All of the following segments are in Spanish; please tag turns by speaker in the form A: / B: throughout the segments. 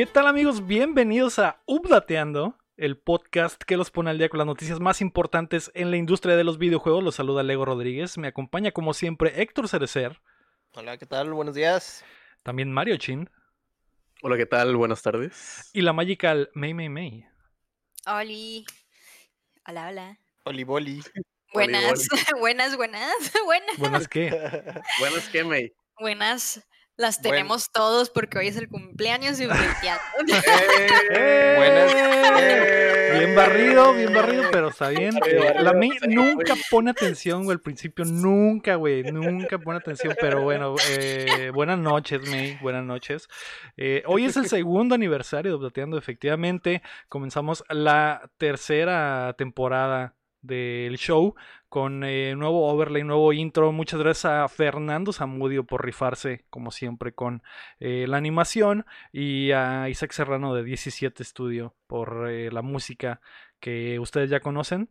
A: ¿Qué tal amigos? Bienvenidos a Updateando, el podcast que los pone al día con las noticias más importantes en la industria de los videojuegos. Los saluda Lego Rodríguez, me acompaña como siempre Héctor Cerecer.
B: Hola, ¿qué tal? Buenos días.
A: También Mario Chin.
C: Hola, ¿qué tal? Buenas tardes.
A: Y la Magical May May May.
D: Oli. Hola, hola.
B: Oliboli.
D: Buenas, buenas, buenas, buenas.
A: ¿Buenas qué?
C: Buenas, ¿qué, May?
D: Buenas. Las tenemos todos porque hoy es el cumpleaños de un
A: ¡Eh!
B: Buenas.
A: ¡Eh! Bien barrido, bien barrido, pero está bien. La May nunca pone atención, güey, al principio, nunca, güey, nunca pone atención, pero bueno, eh, buenas noches, May, buenas noches. Eh, hoy es el segundo aniversario de Updateando, efectivamente, comenzamos la tercera temporada del show con eh, nuevo overlay, nuevo intro. Muchas gracias a Fernando Zamudio por rifarse, como siempre, con eh, la animación y a Isaac Serrano de 17 Studio por eh, la música que ustedes ya conocen.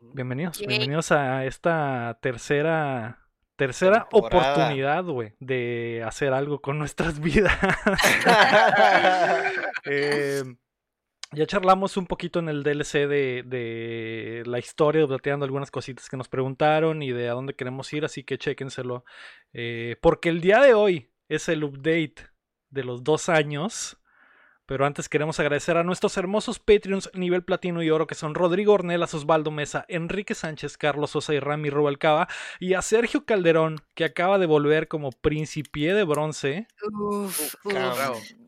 A: Bienvenidos, bienvenidos a esta tercera tercera
B: Temporada.
A: oportunidad, güey, de hacer algo con nuestras vidas. Eh, ya charlamos un poquito en el DLC de, de la historia, plateando algunas cositas que nos preguntaron y de a dónde queremos ir, así que chéquenselo. Eh, porque el día de hoy es el update de los dos años. Pero antes queremos agradecer a nuestros hermosos Patreons nivel platino y oro que son Rodrigo Ornelas, Osvaldo Mesa, Enrique Sánchez, Carlos Sosa y Rami Rubalcaba y a Sergio Calderón que acaba de volver como principié de bronce.
D: Uf, uf.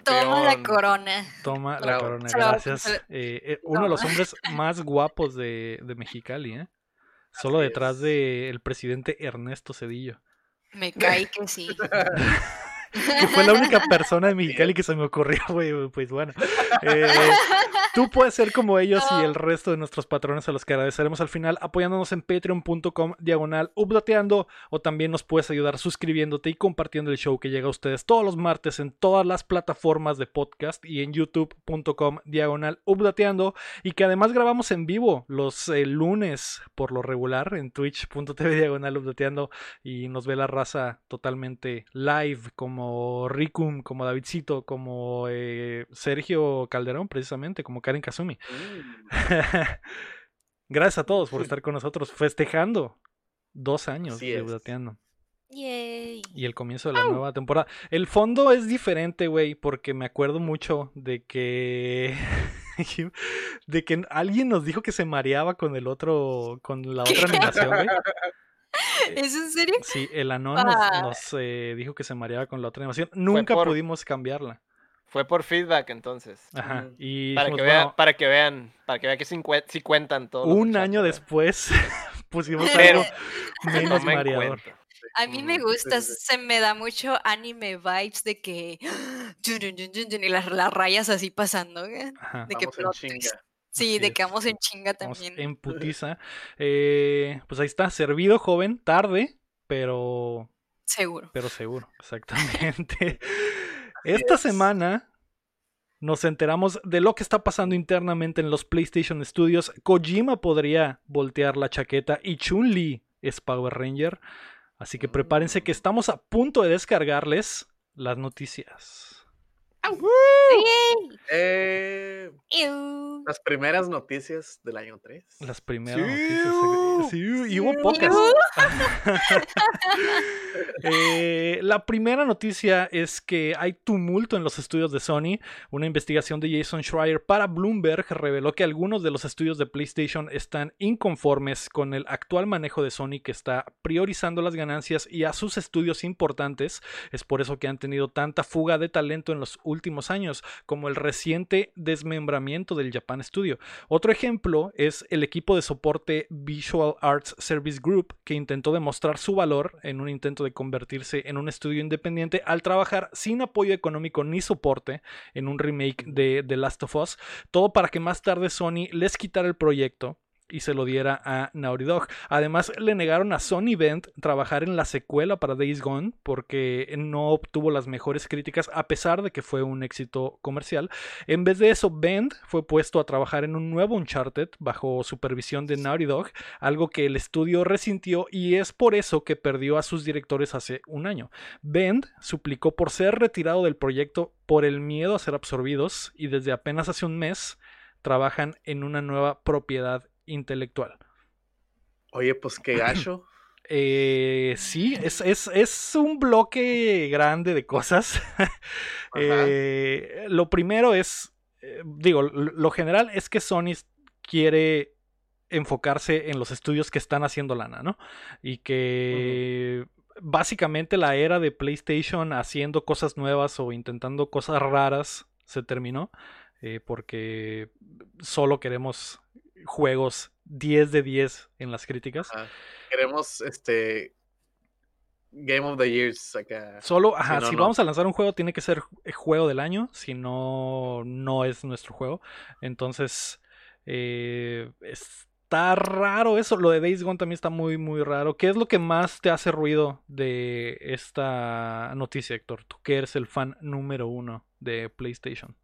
D: Toma la corona.
A: Toma la
C: Bravo.
A: corona, gracias. Eh, eh, uno de los hombres más guapos de, de Mexicali, ¿eh? Solo detrás del presidente Ernesto Cedillo.
D: Me cae que sí.
A: Que fue la única persona de Mexicali que se me ocurrió, güey. Pues bueno. Eh, tú puedes ser como ellos y el resto de nuestros patrones a los que agradeceremos al final apoyándonos en patreon.com diagonal updateando o también nos puedes ayudar suscribiéndote y compartiendo el show que llega a ustedes todos los martes en todas las plataformas de podcast y en youtube.com diagonal updateando y que además grabamos en vivo los eh, lunes por lo regular en twitch.tv diagonal updateando y nos ve la raza totalmente live como Ricum, como Davidcito, como eh, Sergio Calderón precisamente, como Karen Kazumi. Gracias a todos por estar con nosotros festejando dos años
C: Así
A: de
D: Yay.
A: y el comienzo de la nueva temporada. El fondo es diferente, güey, porque me acuerdo mucho de que de que alguien nos dijo que se mareaba con el otro con la otra animación, güey.
D: ¿Es en serio?
A: Sí, el Anon nos,
D: Ah.
A: nos, eh, dijo que se mareaba con la otra animación. Nunca
B: por-
A: pudimos cambiarla.
B: Fue por feedback entonces.
A: Ajá. Y
B: Para
A: dijimos,
B: que, vean,
A: bueno,
B: para que vean, para que vean que sí, sí cuentan todos. los
A: un año después pusimos
B: Pero-
A: algo menos
B: Tomen
A: mareador.
B: cuenta.
D: A mí me
C: Mm,
D: gusta, se me da mucho anime vibes de que y las, las rayas así pasando, ¿eh? De que
C: Vamos en
D: plot twist. Sí,
A: Así
D: de que vamos en chinga
A: Vamos
D: también.
A: en putiza. Eh, pues ahí está, servido joven, tarde, pero
D: Seguro.
A: pero seguro, exactamente. Esta
C: es.
A: semana nos enteramos de lo que está pasando internamente en los PlayStation Studios. Kojima podría voltear la chaqueta y Chun-Li es Power Ranger. Así que prepárense que estamos a punto de descargarles las noticias.
C: Eh, las primeras noticias del año 3.
A: Las primeras
B: Sí.
A: noticias. Sí, y hubo pocas. Eh, la primera noticia es que hay tumulto en los estudios de Sony. Una investigación de Jason Schreier para Bloomberg reveló que algunos de los estudios de PlayStation están inconformes con el actual manejo de Sony que está priorizando las ganancias y a sus estudios importantes. Es por eso que han tenido tanta fuga de talento en los últimos años, como el reciente desmembramiento del Japan Studio. Otro ejemplo es el equipo de soporte Visual Arts Service Group, que intentó demostrar su valor en un intento de convertirse en un estudio independiente al trabajar sin apoyo económico ni soporte en un remake de The Last of Us, todo para que más tarde Sony les quitara el proyecto y se lo diera a Naughty Dog. Además, le negaron a Sony Bend trabajar en la secuela para Days Gone porque no obtuvo las mejores críticas a pesar de que fue un éxito comercial. En vez de eso, Bend fue puesto a trabajar en un nuevo Uncharted bajo supervisión de Naughty Dog, algo que el estudio resintió y es por eso que perdió a sus directores hace un año. Bend suplicó por ser retirado del proyecto por el miedo a ser absorbidos y desde apenas hace un mes trabajan en una nueva propiedad intelectual.
C: Oye, pues qué gacho.
A: Eh, sí, es, es, es, un bloque grande de cosas. eh, lo primero es, eh, digo, lo general es que Sony quiere enfocarse en los estudios que están haciendo lana, ¿no? Y que uh -huh. básicamente la era de PlayStation haciendo cosas nuevas o intentando cosas raras se terminó. Eh, porque solo queremos juegos 10 de 10 en las críticas.
C: Ajá. Queremos este Game of the Years acá.
A: Solo, ajá,
C: si, no,
A: si
C: no.
A: vamos a lanzar un juego, tiene que ser juego del año. Si no, no es nuestro juego. Entonces, eh, está raro eso. Lo de Days Gone también está muy, muy raro. ¿Qué es lo que más te hace ruido de esta noticia, Héctor? Tú que eres el fan número uno de PlayStation.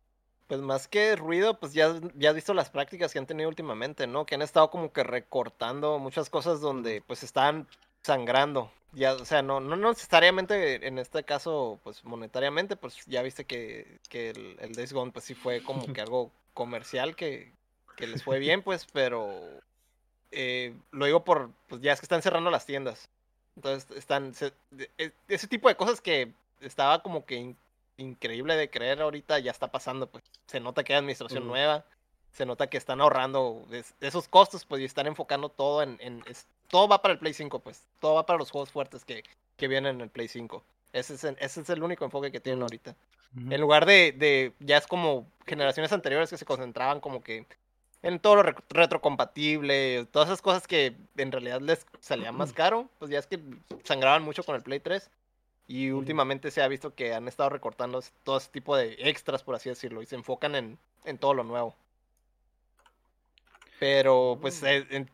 B: Pues más que ruido, pues ya, ya has visto las prácticas que han tenido últimamente, ¿no? Que han estado como que recortando muchas cosas donde pues están sangrando. Ya, o sea, no, no necesariamente en este caso, pues monetariamente, pues ya viste que, que el, el Days Gone pues sí fue como que algo comercial que, que les fue bien, pues, pero eh, lo digo por, pues ya es que están cerrando las tiendas. Entonces están, se, ese tipo de cosas que estaba como que increíble de creer ahorita ya está pasando, pues se nota que hay administración uh -huh. nueva, se nota que están ahorrando esos costos, pues y están enfocando todo en, en es, todo va para el Play 5, pues todo va para los juegos fuertes que, que vienen en el Play 5. Ese es, el, ese es el único enfoque que tienen ahorita. Uh -huh. En lugar de, de, ya es como generaciones anteriores que se concentraban como que en todo lo re retrocompatible, todas esas cosas que en realidad les salían más caro, pues ya es que sangraban mucho con el Play 3. Y últimamente se ha visto que han estado recortando todo ese tipo de extras, por así decirlo, y se enfocan en, en todo lo nuevo. Pero, pues, eh, en,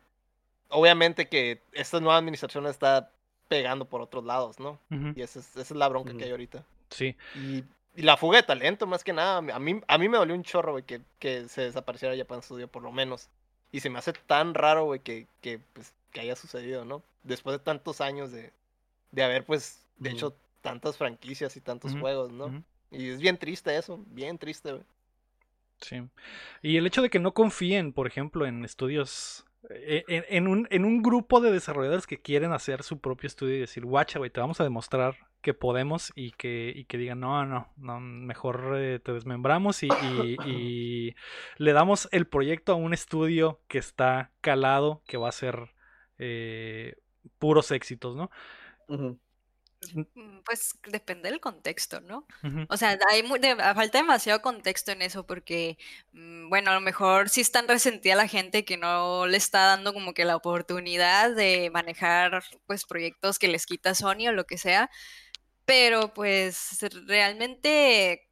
B: obviamente que esta nueva administración está pegando por otros lados, ¿no? Uh -huh. Y esa es, esa es, la bronca uh -huh. que hay ahorita.
A: Sí.
B: Y, y, la fuga de talento, más que nada. A mí, a mí me dolió un chorro, güey, que, que se desapareciera Japan Studio, por lo menos. Y se me hace tan raro, güey, que, que, pues, que haya sucedido, ¿no? Después de tantos años de, de haber, pues, de uh -huh. hecho, tantas franquicias y tantos uh -huh. juegos, ¿no? Uh -huh. Y es bien triste eso, bien triste, güey.
A: Sí. Y el hecho de que no confíen, por ejemplo, en estudios. En, en, un, en un grupo de desarrolladores que quieren hacer su propio estudio y decir, guacha, güey, te vamos a demostrar que podemos y que, y que digan, no, no, no mejor eh, te desmembramos y, y, y, le damos el proyecto a un estudio que está calado, que va a ser eh, puros éxitos, ¿no?
C: Uh -huh.
D: Pues depende del contexto, ¿no? Uh -huh. O sea, hay muy, de, falta demasiado contexto en eso porque, mm, bueno, a lo mejor sí están resentida la gente que no le está dando como que la oportunidad de manejar pues proyectos que les quita Sony o lo que sea, pero pues realmente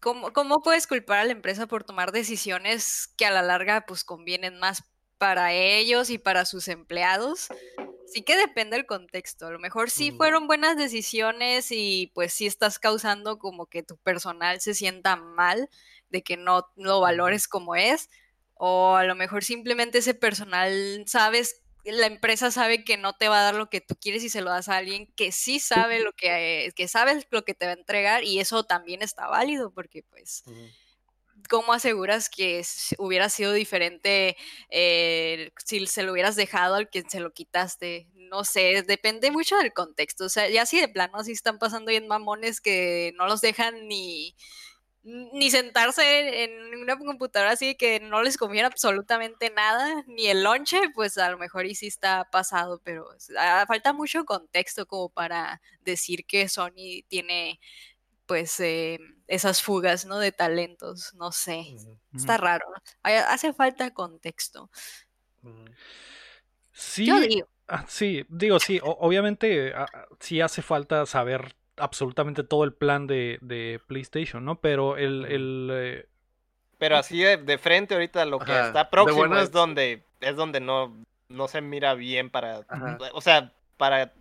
D: ¿cómo, ¿cómo puedes culpar a la empresa por tomar decisiones que a la larga pues convienen más para ellos y para sus empleados? Sí que depende del contexto. A lo mejor sí fueron buenas decisiones y pues sí estás causando como que tu personal se sienta mal de que no lo valores como es. O a lo mejor simplemente ese personal, sabes, la empresa sabe que no te va a dar lo que tú quieres y se lo das a alguien que sí sabe lo que, que sabe lo que te va a entregar y eso también está válido porque pues... Uh -huh. ¿Cómo aseguras que hubiera sido diferente eh, si se lo hubieras dejado al que se lo quitaste? No sé, depende mucho del contexto. O sea, ya si de plano así están pasando bien mamones que no los dejan ni, ni sentarse en una computadora así que no les conviene absolutamente nada, ni el lonche, pues a lo mejor y sí está pasado, pero falta mucho contexto como para decir que Sony tiene pues eh, esas fugas, ¿no? De talentos, no sé, está raro, hace falta contexto.
A: Sí,
D: Yo digo.
A: Ah, sí, digo, sí, o obviamente ah, sí hace falta saber absolutamente todo el plan de, de PlayStation, ¿no? Pero el... el eh...
B: Pero así de, de, frente ahorita lo que Ajá, está próximo es donde es donde no, no se mira bien para,
C: Ajá.
B: o sea, para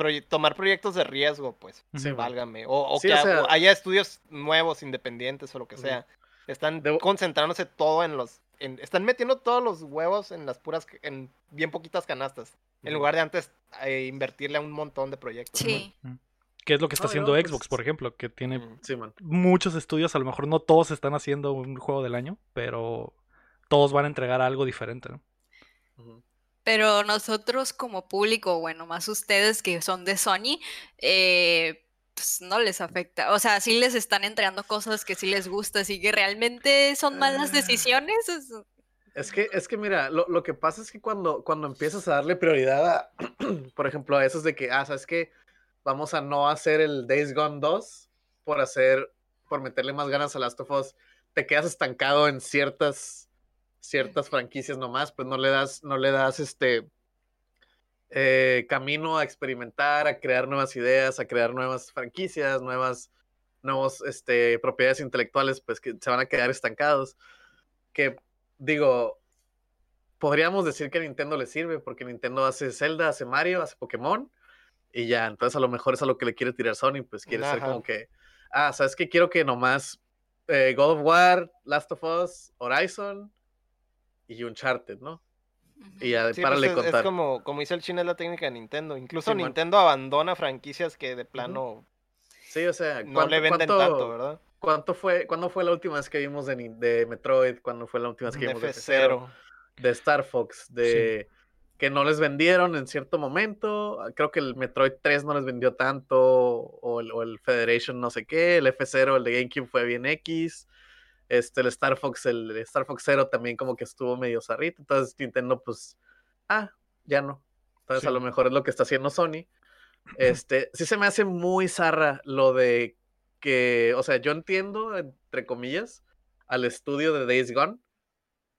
B: proye- tomar proyectos de riesgo, pues.
C: Sí,
B: válgame. O, o
C: Sí,
B: que
C: o sea-
B: haya estudios nuevos, independientes o lo que sea. Están
C: Debo-
B: concentrándose todo en los, en- están metiendo todos los huevos en las puras, en bien poquitas canastas. En lugar de antes eh, invertirle a un montón de proyectos. ¿no?
D: Sí.
A: Que es lo que está haciendo
C: no,
A: Xbox,
C: pues-
A: por ejemplo, que tiene.
C: Sí,
A: muchos estudios, a lo mejor no todos están haciendo un juego del año, pero todos van a entregar algo diferente, ¿no?
C: Ujú.
D: Pero nosotros como público, bueno, más ustedes que son de Sony, eh, pues no les afecta. O sea, sí les están entregando cosas que sí les gusta, así que realmente son malas
C: Ah.
D: decisiones. es-
C: que, es que mira, lo, lo que pasa es que cuando, cuando empiezas a darle prioridad a, por ejemplo, a esos de que, ah, ¿sabes qué? Vamos a no hacer el Days Gone 2 por hacer, por meterle más ganas a Last of Us, te quedas estancado en ciertas, ciertas franquicias nomás, pues no le das, no le das este eh, camino a experimentar, a crear nuevas ideas, a crear nuevas franquicias, nuevas, nuevos, este, propiedades intelectuales, pues que se van a quedar estancados. Que digo, podríamos decir que a Nintendo le sirve, porque Nintendo hace Zelda, hace Mario, hace Pokémon, y ya, entonces a lo mejor es a lo que le quiere tirar Sony, pues quiere ser como que, ah, ¿sabes qué? Quiero que nomás eh, God of War, Last of Us, Horizon y Uncharted, ¿no? Y ya,
B: Sí,
C: párale
B: pues es, es
C: contar.
B: como, como dice el chino, es la técnica de Nintendo. Incluso
C: Sí, man.
B: Nintendo abandona franquicias que de plano
C: Sí, o sea,
B: no
C: ¿cuánto-
B: le venden
C: cuánto-
B: tanto, ¿verdad?
C: ¿Cuánto fue, ¿Cuándo fue la última vez que vimos de, de Metroid? ¿Cuándo fue la última vez que vimos de
B: F0.
C: F0? De Star Fox, de que no les vendieron en cierto momento. Creo que el Metroid 3 no les vendió tanto, o el, o el Federation no sé qué, el F0, el de GameCube fue bien X. Este, el Star Fox, el, Star Fox 0 también como que estuvo medio zarrito. Entonces Nintendo, pues, ah, ya no. Entonces
A: Sí.
C: a lo mejor es lo que está haciendo Sony. Este, sí se me hace muy zarra lo de que, o sea, yo entiendo, entre comillas, al estudio de Days Gone,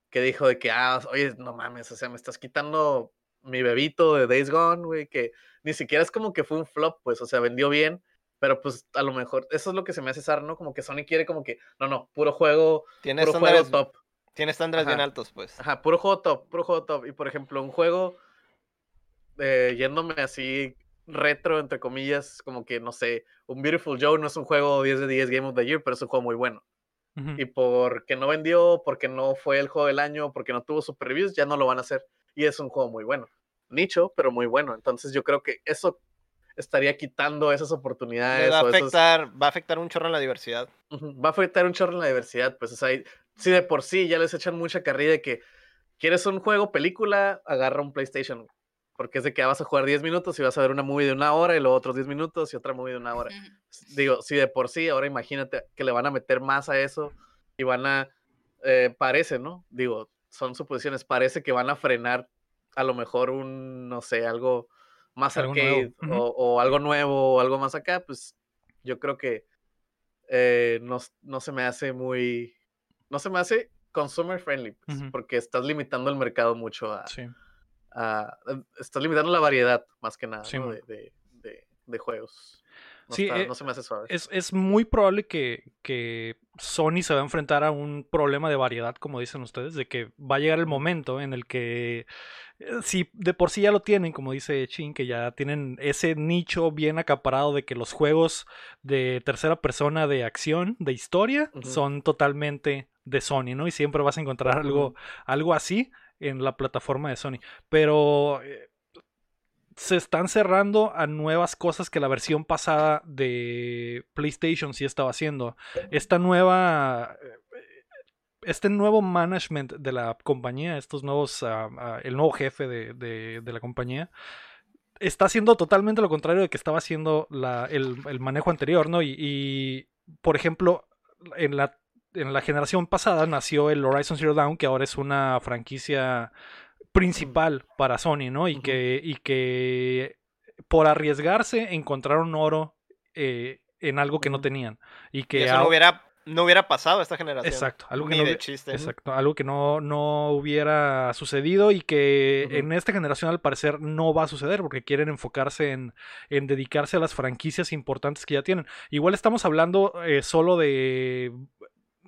C: que dijo de que, ah, oye, no mames, o sea, me estás quitando mi bebito de Days Gone, güey, que ni siquiera es como que fue un flop, pues, o sea, vendió bien, pero pues a lo mejor, eso es lo que se me hace zarra, ¿no? Como que Sony quiere como que, no, no, puro juego,
B: Tiene
C: puro juego top.
B: tiene estándares bien altos, pues.
C: Ajá, puro juego top, puro juego top. Y por ejemplo, un juego, eh, yéndome así retro, entre comillas, como que, no sé, un Beautiful Joe no es un juego 10 de 10 Game of the Year, pero es un juego muy bueno. Y porque no vendió, porque no fue el juego del año, porque no tuvo super reviews, ya no lo van a hacer. Y es un juego muy bueno. Nicho, pero muy bueno. Entonces yo creo que eso estaría quitando esas oportunidades.
B: va a
C: esos-
B: afectar, va a afectar un chorro en la diversidad.
C: Va a afectar un chorro en la diversidad, pues, o sea, si de por sí ya les echan mucha carrilla de que quieres un juego, película, agarra un PlayStation, porque es de que vas a jugar 10 minutos y vas a ver una movie de una hora y luego otros 10 minutos y otra movie de una hora. Digo, si de por sí, ahora imagínate que le van a meter más a eso y van a, eh, parece, ¿no? Digo, son suposiciones, parece que van a frenar a lo mejor un, no sé, algo más
A: Algo
C: arcade o, o algo nuevo o algo más acá, pues yo creo que eh, no, no se me hace muy, no se me hace consumer friendly, pues, porque estás limitando el mercado mucho a,
A: Sí.
C: a- a- estás limitando la variedad más que nada
A: Sí,
C: ¿no?
A: man.
C: de, de- de- de juegos. No,
A: Sí,
C: está-
A: eh,
C: no se me hace suave.
A: Es, es muy probable que, que Sony se va a enfrentar a un problema de variedad, como dicen ustedes, de que va a llegar el momento en el que, eh, si de por sí ya lo tienen, como dice Chin, que ya tienen ese nicho bien acaparado de que los juegos de tercera persona de acción, de historia, son totalmente de Sony, ¿no? Y siempre vas a encontrar algo, algo así en la plataforma de Sony. Pero eh, se están cerrando a nuevas cosas que la versión pasada de PlayStation sí estaba haciendo. Esta nueva. Este nuevo management de la compañía, estos nuevos. ah, ah, el nuevo jefe de, de- de la compañía. Está haciendo totalmente lo contrario de que estaba haciendo la- el, el manejo anterior, ¿no? Y, y, por ejemplo, en la, en la generación pasada nació el Horizon Zero Dawn, que ahora es una franquicia principal para Sony, ¿no? Y que, y que por arriesgarse encontraron oro eh, en algo que no tenían. Y
B: Y
A: que
B: eso no hubiera, no hubiera pasado esta generación.
A: Exacto, algo que
B: Ni
A: no
B: de
A: hubi-
B: chiste.
A: Exacto, algo que no, no hubiera sucedido y que en esta generación al parecer no va a suceder porque quieren enfocarse en, en dedicarse a las franquicias importantes que ya tienen. Igual estamos hablando eh, solo de...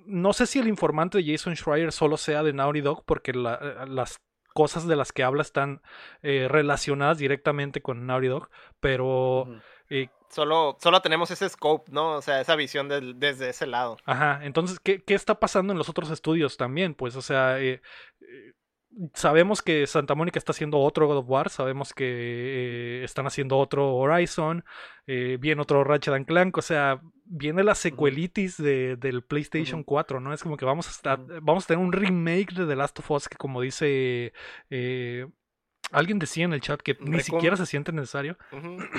A: No sé si el informante de Jason Schreier solo sea de Naughty Dog porque la- las cosas de las que habla están eh, relacionadas directamente con Naughty Dog, pero... Eh,
B: solo, solo tenemos ese scope, ¿no? O sea, esa visión desde ese lado.
A: Ajá, entonces, ¿qué, ¿qué, está pasando en los otros estudios también? Pues, o sea, eh, sabemos que Santa Mónica está haciendo otro God of War, sabemos que eh, están haciendo otro Horizon, eh, viene otro Ratchet and Clank, o sea, viene la secuelitis de, del PlayStation 4, ¿no? Es como que vamos a estar, vamos a tener un remake de The Last of Us que como dice eh, Alguien decía en el chat que ni siquiera se siente necesario.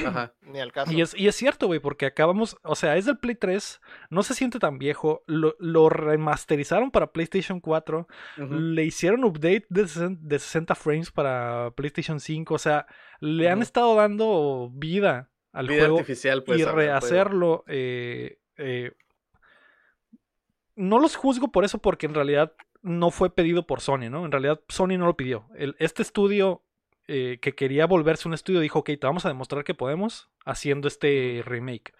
B: Ajá. Ni al caso.
A: Y es, y es cierto, güey, porque acabamos, o sea, es del Play 3, no se siente tan viejo, lo, remasterizaron para PlayStation 4, le hicieron update de 60, frames para PlayStation 5, o sea, le han estado dando vida al juego
C: artificial, pues,
A: y rehacerlo. Eh, eh, no los juzgo por eso porque en realidad no fue pedido por Sony, ¿no? En realidad Sony no lo pidió. El, este estudio eh, que quería volverse un estudio dijo, ok, te vamos a demostrar que podemos haciendo este remake.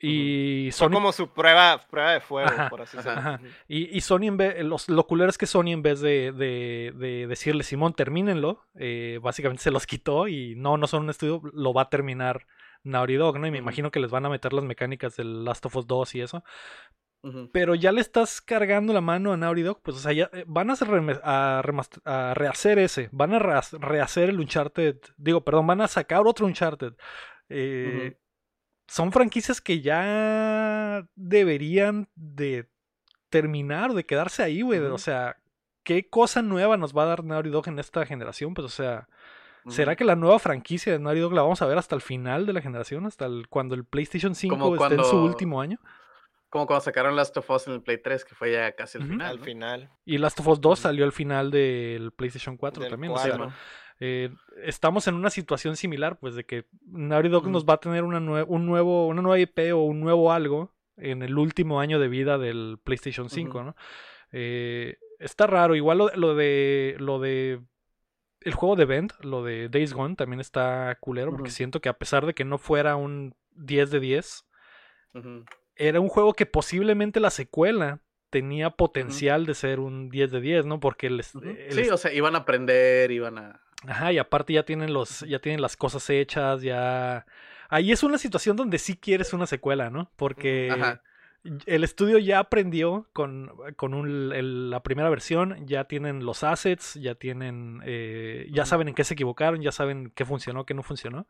A: y
B: Sony... como su prueba, prueba de fuego, por así decirlo.
A: Y, y, Sony, en vez, los, lo culero es que Sony, en vez de, de, decirle, Simón, termínenlo, eh, básicamente se los quitó y no, no son un estudio, lo va a terminar Naughty Dog, ¿no? Y me imagino que les van a meter las mecánicas del Last of Us 2 y eso. Pero ya le estás cargando la mano a Naughty Dog, pues o sea, ya eh, van a, a, rehacer ese, van a rehacer el Uncharted, digo, perdón, van a sacar otro Uncharted. Eh, son franquicias que ya deberían de terminar, de quedarse ahí, güey. O sea, ¿qué cosa nueva nos va a dar Naughty Dog en esta generación? Pues o sea, ¿será que la nueva franquicia de Naughty Dog la vamos a ver hasta el final de la generación? Hasta el, cuando el PlayStation 5 esté en su último año.
C: Como cuando sacaron Last of Us en el Play 3, que fue ya casi el final.
B: Al final.
A: Y Last of Us 2 salió al final del PlayStation 4 también. Eh, estamos en una situación similar, pues, de que Naughty Dog nos va a tener una, un nuevo, una nueva IP o un nuevo algo en el último año de vida del PlayStation 5, ¿no? Eh, está raro. Igual lo, de. Lo de. El juego de Vent, lo de Days Gone, también está culero, porque siento que a pesar de que no fuera un 10 de 10, era un juego que posiblemente la secuela tenía potencial de ser un 10 de 10, ¿no? Porque el,
C: sí, o sea, iban a aprender, iban a
A: Ajá, y aparte ya tienen los ya tienen las cosas hechas, ya ahí es una situación donde sí quieres una secuela, ¿no? Porque el estudio ya aprendió con, con un, la primera versión, ya tienen los assets, ya tienen, eh, ya saben en qué se equivocaron, ya saben qué funcionó, qué no funcionó.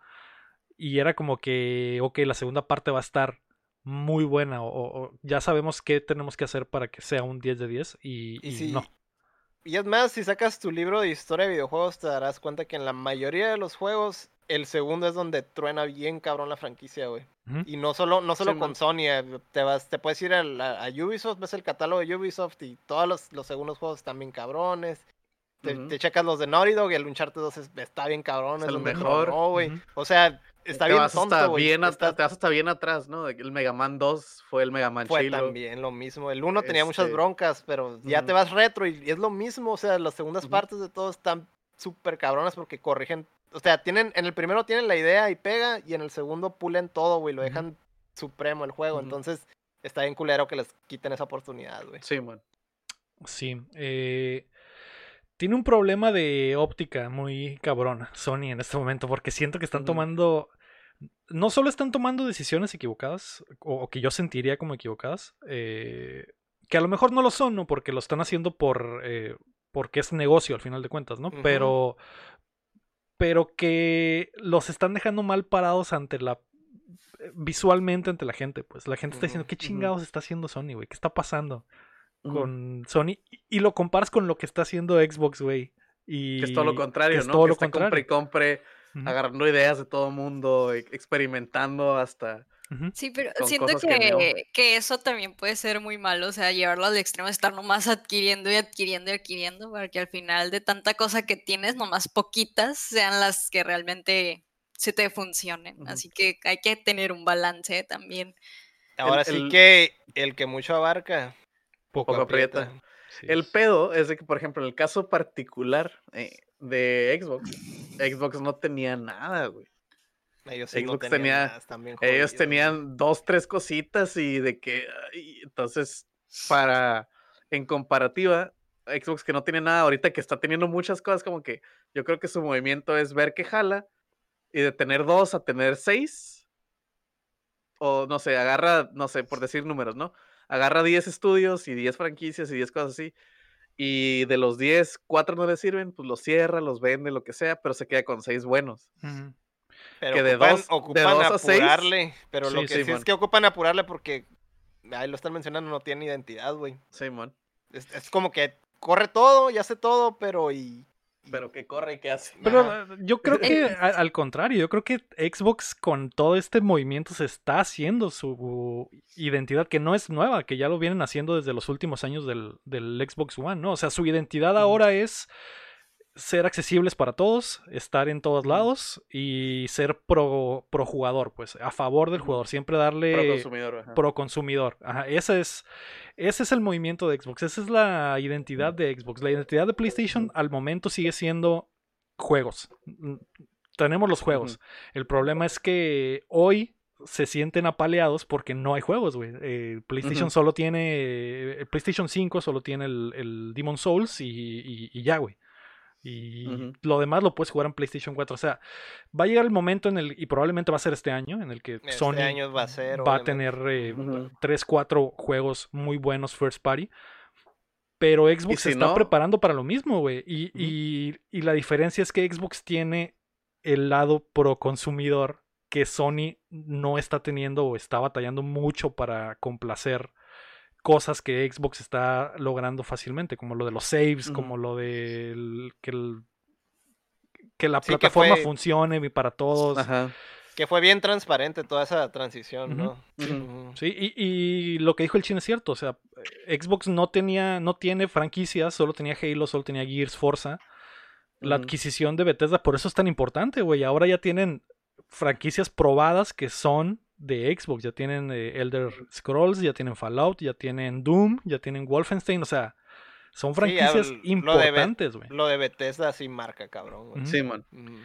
A: Y era como que, ok, la segunda parte va a estar muy buena o, ya sabemos qué tenemos que hacer para que sea un 10 de 10 y, no.
B: Y es más, si sacas tu libro de historia de videojuegos te darás cuenta que en la mayoría de los juegos el segundo es donde truena bien cabrón la franquicia, güey. Y no solo, no solo con Sony, eh, te vas, te puedes ir a, a, Ubisoft, ves el catálogo de Ubisoft y todos los, los segundos juegos están bien cabrones. Te, checas los de Naughty Dog y el Uncharted 2 está bien cabrón.
C: Es, el mejor.
B: O sea, está bien tonto,
C: Bien Te vas hasta bien atrás, ¿no? El Mega Man 2 fue el Mega Man
B: Fue también lo mismo. El 1 tenía muchas este, broncas, pero ya te vas retro y es lo mismo. O sea, las segundas partes de todo están súper cabronas porque corrigen. O sea, tienen, en el primero tienen la idea y pega, y en el segundo pulen todo, güey. Lo dejan supremo el juego. Entonces, está bien culero que les quiten esa oportunidad, güey.
C: Sí, bueno.
A: Sí. Eh tiene un problema de óptica muy cabrona Sony en este momento, porque siento que están tomando. No solo están tomando decisiones equivocadas, o, que yo sentiría como equivocadas, eh, que a lo mejor no lo son, ¿no? Porque lo están haciendo por. Eh, porque es negocio al final de cuentas, ¿no? Pero. Pero que los están dejando mal parados ante la visualmente ante la gente, pues la gente está diciendo, ¿qué chingados está haciendo Sony, güey? ¿Qué está pasando? Con Sony y lo comparas con lo que está haciendo Xbox, güey. Y
C: es todo lo contrario, ¿no? Todo lo contrario. compre y compre, agarrando ideas de todo mundo, experimentando hasta.
D: Sí, pero siento que, que, eso también puede ser muy malo, o sea, llevarlo al extremo, estar nomás adquiriendo y adquiriendo y adquiriendo, para que al final de tanta cosa que tienes, nomás poquitas sean las que realmente se te funcionen. Así que hay que tener un balance también.
B: Ahora sí que el que mucho abarca,
C: poco, aprieta. El pedo es de que, por ejemplo, en el caso particular eh, de Xbox, Xbox no tenía nada, güey.
B: Ellos Xbox tenía,
C: ellos tenían dos, tres cositas y de que, entonces, para, en comparativa, Xbox que no tiene nada ahorita, que está teniendo muchas cosas, como que yo creo que su movimiento es ver que jala y de tener dos a tener seis. O no sé, agarra, no sé, por decir números, ¿no? Agarra 10 estudios y 10 franquicias y 10 cosas así. Y de los 10, 4 no le sirven, pues los cierra, los vende, lo que sea, pero se queda con 6 buenos.
B: Pero
C: que de
B: ocupan,
C: dos- de
B: ocupan
C: dos a seis.
B: apurarle. Pero lo
A: Sí,
B: que
C: sí,
B: sí, es que ocupan apurarle porque. Ahí lo están mencionando, no tiene identidad, güey.
C: Simón.
B: Es, es como que corre todo y hace todo, pero y.
C: Pero que corre y que hace.
A: Pero
B: Ajá.
A: eh, yo creo que a- al contrario, yo creo que Xbox con todo este movimiento se está haciendo su identidad, que no es nueva, que ya lo vienen haciendo desde los últimos años del, del Xbox One, ¿no? O sea, su identidad ahora es ser accesibles para todos, estar en todos lados y ser pro, pro jugador, pues, a favor del jugador, siempre darle
C: Pro consumidor. ajá.
A: pro consumidor. Ajá, ese es, ese es el movimiento de Xbox, esa es la identidad de Xbox. La identidad de PlayStation al momento sigue siendo juegos. Tenemos los juegos. El problema es que hoy se sienten apaleados porque no hay juegos, güey. Eh, PlayStation solo tiene. El PlayStation 5 solo tiene el, el Demon Souls y, y- y ya, güey. Y lo demás lo puedes jugar en PlayStation 4. O sea, va a llegar el momento en el, y probablemente va a ser este año, en el que
B: Este
A: Sony
B: año va a ser,
A: va a
B: obviamente.
A: tener eh,
C: Ujú.
A: 3, 4 juegos muy buenos first party. Pero Xbox
C: si
A: se está
C: no-
A: preparando para lo mismo, güey. Y, y- y la diferencia es que Xbox tiene el lado pro consumidor que Sony no está teniendo o está batallando mucho para complacer cosas que Xbox está logrando fácilmente, como lo de los saves, como lo de el- que, el- que la
B: Sí, que
A: plataforma
B: fue-
A: funcione para todos.
C: Ajá.
B: Que fue bien transparente toda esa transición, ¿no?
A: Sí, y, y lo que dijo el chino es cierto, o sea, Xbox no tenía, no tiene franquicias, solo tenía Halo, solo tenía Gears, Forza. La adquisición de Bethesda, por eso es tan importante, güey. Ahora ya tienen franquicias probadas que son de Xbox. Ya tienen eh, Elder Scrolls, ya tienen Fallout, ya tienen Doom, ya tienen Wolfenstein. O sea, son
B: Sí,
A: franquicias
B: el-
A: importantes, güey.
B: Lo de Bethesda sí marca, cabrón. güey.
A: Ujú.
C: Simón.
B: Ujú.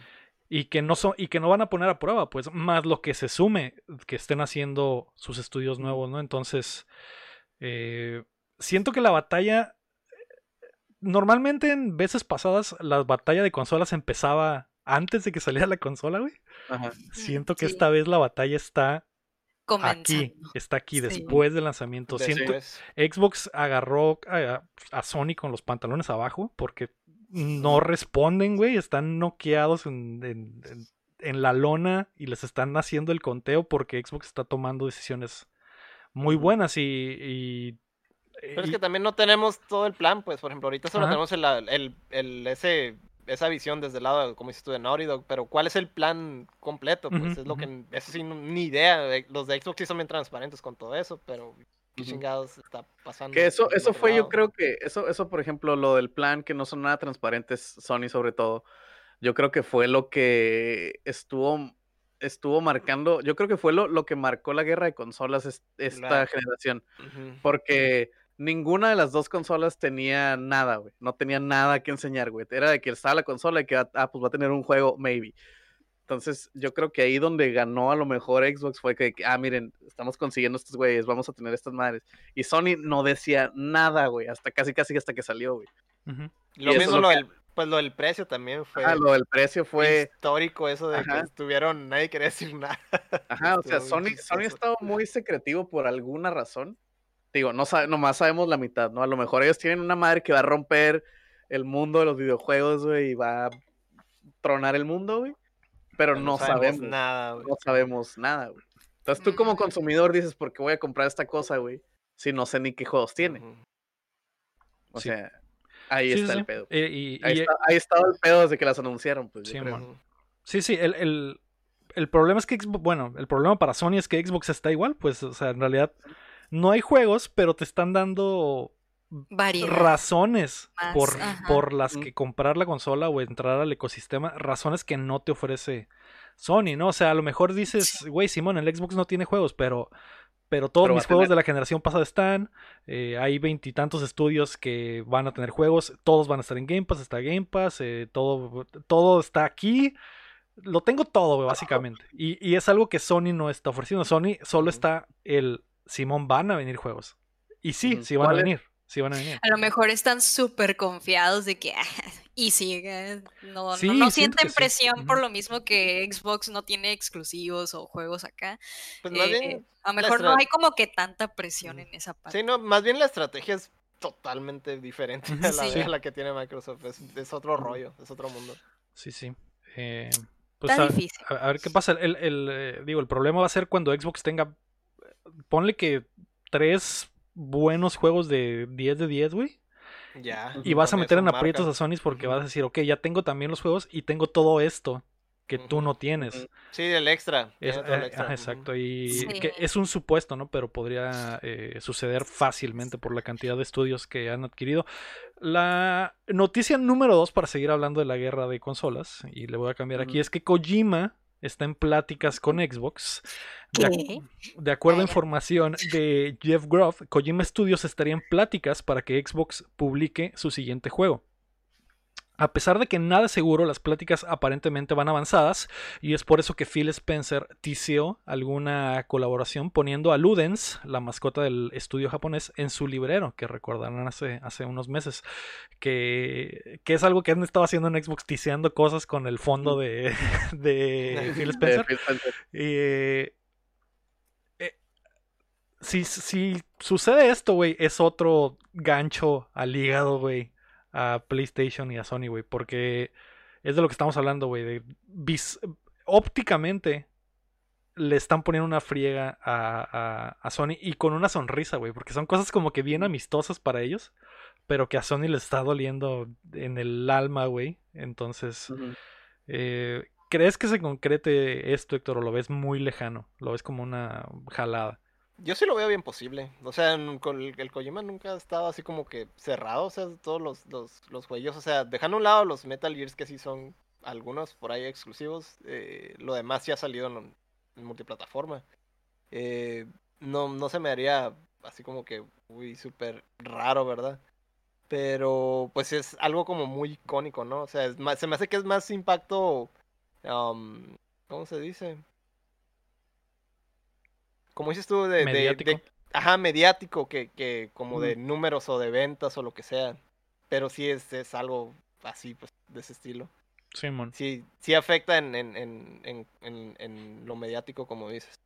A: Y que no son, y que no van a poner a prueba, pues, más lo que se sume que estén haciendo sus estudios nuevos, ¿no? Entonces, eh, siento que la batalla. Normalmente en veces pasadas, la batalla de consolas empezaba antes de que saliera la consola, güey.
C: Ajá.
A: Siento que
D: sí.
A: esta vez la batalla está aquí, está aquí
D: Sí.
A: después del lanzamiento. Siento, Xbox agarró a, a Sony con los pantalones abajo porque no responden, güey. Están noqueados en, en- en- en la lona y les están haciendo el conteo porque Xbox está tomando decisiones muy buenas y... y-
B: Pero es que también no tenemos todo el plan, pues, por ejemplo, ahorita solo
A: Ajá.
B: tenemos el, el, el- ese, esa visión desde el lado, como dices tú, de Naughty Dog, pero ¿cuál es el plan completo? Pues es lo que, eso sí, ni idea, de- los de Xbox sí son bien transparentes con todo eso, pero ¿qué chingados está pasando?
C: Que eso, eso fue, yo creo que, eso, eso, por ejemplo, lo del plan, que no son nada transparentes, Sony sobre todo, yo creo que fue lo que estuvo, estuvo marcando, yo creo que fue lo, lo que marcó la guerra de consolas es- esta
B: Claro.
C: generación, porque ninguna de las dos consolas tenía nada, güey, no tenía nada que enseñar, güey, era de que estaba la consola y que, ah, pues va a tener un juego, maybe. Entonces, yo creo que ahí donde ganó a lo mejor Xbox fue que, ah, miren, estamos consiguiendo estos güeyes, vamos a tener estas madres. Y Sony no decía nada, güey, hasta casi, casi hasta que salió, güey.
A: Ujú.
B: Lo mismo
C: lo
B: lo
C: que-
B: del, pues lo del precio también fue
C: Ah, lo del precio fue,
B: histórico eso de
C: Ajá.
B: que estuvieron, nadie quería decir nada.
C: ajá, o sea, Sony, Sony ha estado muy secretivo por alguna razón. Digo, no sabe, nomás sabemos la mitad, ¿no? A lo mejor ellos tienen una madre que va a romper el mundo de los videojuegos, güey, y va a tronar el mundo, güey. Pero no, sabemos,
B: nada, güey.
C: no sabemos nada, güey. Entonces tú como consumidor dices, ¿por qué voy a comprar esta cosa, güey? Si no sé ni qué juegos tiene. O
A: Sí.
C: sea, ahí
A: Sí,
C: está
A: sí.
C: el pedo.
A: Eh, y-
C: Ahí,
A: y-
C: está, ahí estaba el pedo desde que las anunciaron, pues.
A: Sí. Sí, sí, el, el- el problema es que Xbox, bueno, el problema para Sony es que Xbox está igual, pues, o sea, en realidad no hay juegos, pero te están dando
D: Variedad.
A: razones
D: Más,
A: por, por las
C: Mm.
A: que comprar la consola o entrar al ecosistema, razones que no te ofrece Sony, ¿no? O sea, a lo mejor dices, güey, Simón, el Xbox no tiene juegos, pero, pero todos
C: Pero
A: mis juegos
C: tener.
A: de la generación pasada están, eh, hay veintitantos estudios que van a tener juegos, todos van a estar en Game Pass, está Game Pass, eh, todo, todo está aquí. Lo tengo todo, básicamente. Y, y es algo que Sony no está ofreciendo. Sony solo está el Simón, van a venir juegos. Y sí, sí van a
C: ¿Cuál es-
A: venir. Sí van a venir.
D: A lo mejor están súper confiados de que y sigue, no,
A: Sí,
D: no, no sienten
A: sí.
D: presión por lo mismo que Xbox no tiene exclusivos o juegos acá.
B: Pues más
D: Eh,
B: bien,
D: a lo mejor no hay como que tanta presión en esa parte.
B: sí, no, más bien la estrategia es totalmente diferente a la,
D: Sí.
B: a la que tiene Microsoft. Es, es otro rollo, es otro mundo.
A: Sí, sí. Eh, pues
D: Está
A: a,
D: difícil.
A: a- a ver qué pasa. El, el, eh, digo, el problema va a ser cuando Xbox tenga. Ponle que tres buenos juegos de 10 de 10, güey.
B: Ya.
A: Y vas a meter en aprietos a. Sony porque vas a decir, ok, ya tengo también los juegos y tengo todo esto que tú no tienes.
B: Sí, el extra.
A: Es-
B: el
A: eh,
B: extra,
A: ajá,
B: ujú.
A: exacto. Y
D: Sí.
A: que es un supuesto, ¿no? Pero podría eh, suceder fácilmente por la cantidad de estudios que han adquirido. La noticia número dos, para seguir hablando de la guerra de consolas, y le voy a cambiar aquí, es que Kojima está en pláticas con Xbox. De, ac-
D: ¿Qué?
A: de acuerdo a información de Jeff Groff, Kojima Studios estaría en pláticas para que Xbox publique su siguiente juego. A pesar de que nada es seguro, las pláticas aparentemente van avanzadas y es por eso que Phil Spencer tiseó alguna colaboración poniendo a Ludens, la mascota del estudio japonés, en su librero, que recordarán hace, hace unos meses, que, que es algo que han estado haciendo en Xbox, tiseando cosas con el fondo de, de Phil Spencer. Eh, eh, si, si sucede esto, güey, es otro gancho al hígado, güey, a PlayStation y a Sony, güey, porque es de lo que estamos hablando, güey, de vis- ópticamente le están poniendo una friega a, a- a Sony y con una sonrisa, güey, porque son cosas como que bien amistosas para ellos, pero que a Sony le está doliendo en el alma, güey. Entonces, eh, ¿crees que se concrete esto, Héctor, o lo ves muy lejano? ¿Lo ves como una jalada?
B: Yo sí lo veo bien posible. O sea, el, el Kojima nunca ha estado así como que cerrado. O sea, todos los, los, los juegos. O sea, dejando a un lado los Metal Gears que sí son algunos por ahí exclusivos. eh, lo demás ya ha salido en, en multiplataforma. Eh, no, no se me haría así como que uy, súper raro, ¿verdad? Pero pues es algo como muy icónico, ¿no? O sea, es más, se me hace que es más impacto. um, ¿Cómo se dice? Como dices tú, de,
A: Mediático.
B: de- ajá, mediático, que, que como de números o de ventas o lo que sea. Pero sí es, es algo así, pues, de ese estilo.
A: Simón.
B: Sí, sí afecta en, en, en, en, en, en lo mediático, como dices.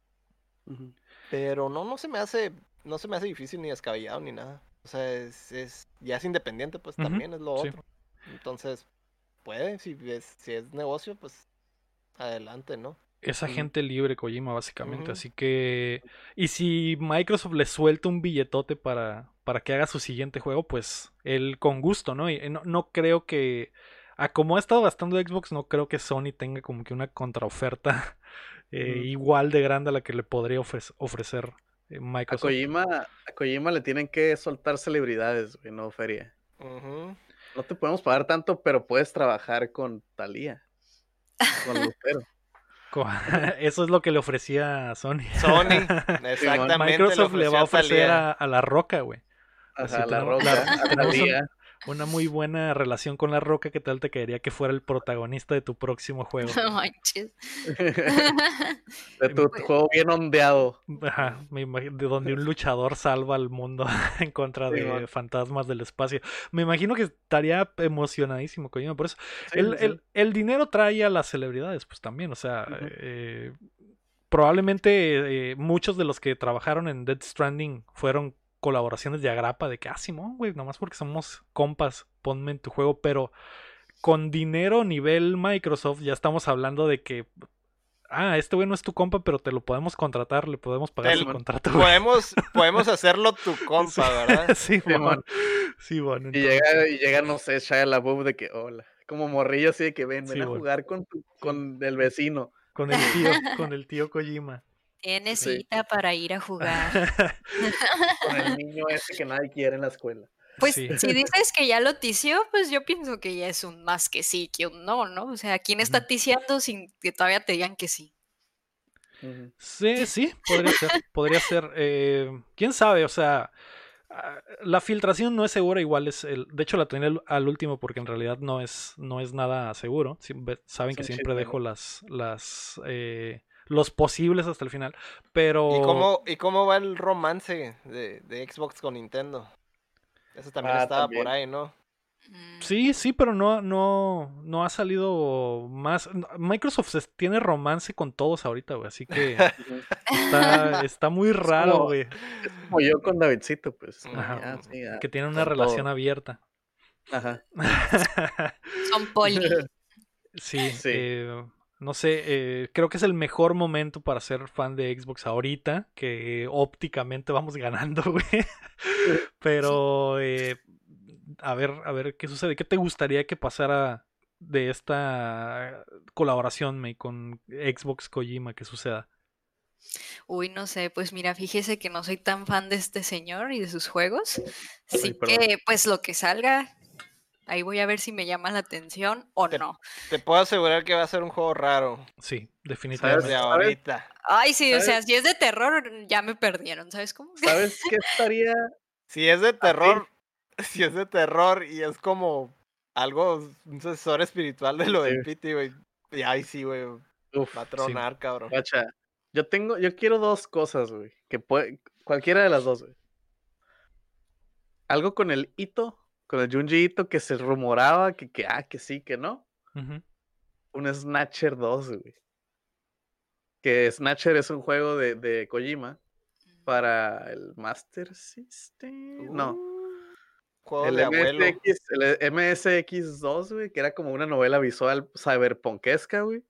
B: Pero no, no se me hace, no se me hace difícil ni descabellado ni nada. O sea, es, es, ya es independiente, pues también es lo
A: sí.
B: otro. Entonces, puede, si es, si es negocio, pues adelante, ¿no?
A: Es
C: Ujú.
A: agente libre Kojima, básicamente. Así que. Y si Microsoft le suelta un billetote para, para que haga su siguiente juego, pues él con gusto, ¿no? Y eh, no, no creo que. A como ha estado gastando Xbox, no creo que Sony tenga como que una contraoferta eh, igual de grande a la que le podría ofrec- ofrecer eh,
C: A
A: Microsoft.
C: Kojima, a Kojima le tienen que soltar celebridades, güey, no feria. No te podemos pagar tanto, pero puedes trabajar con Talía. Con Lucero.
A: Eso es lo que le ofrecía a Sony.
B: Sony, exactamente.
A: Microsoft le va a ofrecer a, a La Roca, güey. Así
C: Ajá, la roca,
A: la-
C: a
A: tenemos un-. Una muy buena relación con La Roca. ¿Qué tal te caería que fuera el protagonista de tu próximo juego?
D: No manches.
C: De tu, tu juego bien ondeado.
A: Ajá, me imagino, de donde un luchador salva al mundo en contra de fantasmas del espacio. Me imagino que estaría emocionadísimo, coño. Por eso,
C: Sí,
A: el,
C: sí,
A: el- el dinero trae a las celebridades, pues también. O sea, eh, probablemente eh, muchos de los que trabajaron en Dead Stranding fueron colaboraciones de agrapa, de que, ah, Simón, güey, nomás porque somos compas, ponme en tu juego, pero con dinero nivel Microsoft ya estamos hablando de que, ah, este güey no es tu compa, pero te lo podemos contratar, le podemos pagar
B: Te
A: su contrato. güey.
B: Podemos, podemos hacerlo tu compa, ¿verdad?
A: Sí,
C: Simón.
A: Simón. Simón,
C: Y
A: entonces-
C: llega, y llega, no sé, Shia LaBeouf de que, hola. Como morrillo así de que ven, ven
A: Sí,
C: a
A: bueno.
C: jugar con, tu- con el vecino.
A: Con el tío, con el tío Kojima.
D: Tiene
C: Sí.
D: cita para ir a jugar.
C: Con el niño ese que nadie quiere en la escuela.
D: Pues
A: Sí.
D: si dices que ya lo tició, pues yo pienso que ya es un más que sí que un no, ¿no? O sea, ¿quién está ticiando sin que todavía te digan que sí?
A: Sí, sí, podría ser, podría ser. eh, ¿Quién sabe? O sea, ah, la filtración no es segura, igual es el. De hecho, la tenía al, último porque en realidad no es, no es nada seguro. Saben que siempre dejo las, las, eh, los posibles hasta el final. Pero
B: ¿Y cómo, ¿Y cómo va el romance de, de Xbox con Nintendo? Ese también
C: Ah,
B: estaba
C: también.
B: por ahí, ¿no?
D: Mm,
A: Sí, sí, pero no, no, no ha salido más. Microsoft tiene romance con todos ahorita, güey, así que está, está muy raro,
C: como-
A: güey,
C: Es como yo con Davidcito, pues.
B: Ajá.
C: ya, sí, ya,
A: que tiene una
C: con
A: relación
C: todo.
A: abierta.
C: Ajá.
D: Son poli.
A: Sí,
C: Sí.
A: eh, no sé, eh, creo que es el mejor momento para ser fan de Xbox ahorita, que ópticamente vamos ganando, güey. Pero, eh, a ver, a ver qué sucede. ¿Qué te gustaría que pasara de esta colaboración, May, con Xbox Kojima que suceda?
D: Uy, no sé, pues mira, fíjese que no soy tan fan de este señor y de sus juegos. Así que, pues lo que salga, ahí voy a ver si me llama la atención o
B: Te-
D: no.
B: Te puedo asegurar que va a ser un juego raro.
A: Sí, definitivamente.
C: ¿Sabes?
B: ahorita.
D: Ay, sí, o sea, si es de terror, ya me perdieron, ¿sabes cómo?
C: ¿Sabes qué estaría?
B: Si es de terror, si es de terror y es como algo, un sucesor espiritual de lo
C: Sí.
B: Pity, güey. Y ahí sí, güey.
C: Uf,
B: Va a tronar, cabrón.
C: Yo tengo, yo quiero dos cosas, güey. Que puede, cualquiera de las dos, güey. Algo con el Ito, con el Junji Ito, que se rumoraba que, que ah, que sí, que no. Un Snatcher 2, güey. Que Snatcher es un juego de, de Kojima para el Master System. No,
B: Uh, Juego
C: el
B: de abuelo.
C: MSX, el MSX2, güey, que era como una novela visual cyberpunkesca, güey.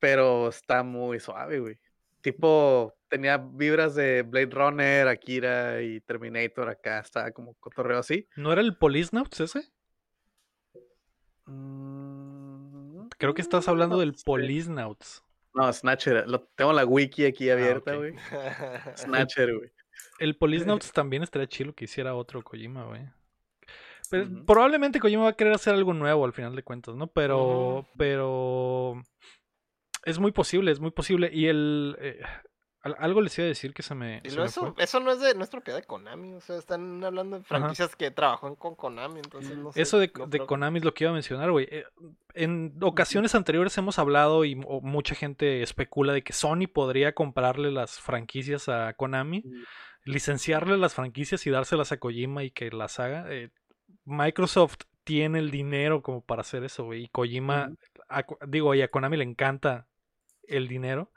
C: Pero está muy suave, güey. Tipo, tenía vibras de Blade Runner, Akira y Terminator acá, estaba como cotorreo así.
A: ¿No era el Policenauts ese?
C: Mm,
A: Creo que estás hablando
C: no
A: del
C: sé.
A: Policenauts.
C: No, Snatcher, lo, tengo la wiki aquí abierta,
A: ok.
C: güey. Snatcher, güey.
A: El Policenauts también estaría chido que hiciera otro Kojima, güey. Pero
C: Ujú.
A: Probablemente Kojima va a querer hacer algo nuevo al final de cuentas, ¿no? Pero, pero es muy posible, es muy posible. Y el eh, al- algo les iba a decir que se me,
B: Y
A: se
B: luego
A: me
B: eso, no es de no es propiedad de Konami, o sea, están hablando de franquicias que trabajó en- con Konami, entonces no sé.
A: Eso de,
B: no
A: de
B: creo
A: Konami es lo que iba a mencionar, güey. Eh, En ocasiones anteriores hemos hablado y mucha gente especula de que Sony podría comprarle las franquicias a Konami, licenciarle las franquicias y dárselas a Kojima y que las haga. Eh, Microsoft tiene el dinero como para hacer eso, güey. Y Kojima, a digo, y a Konami le encanta el dinero.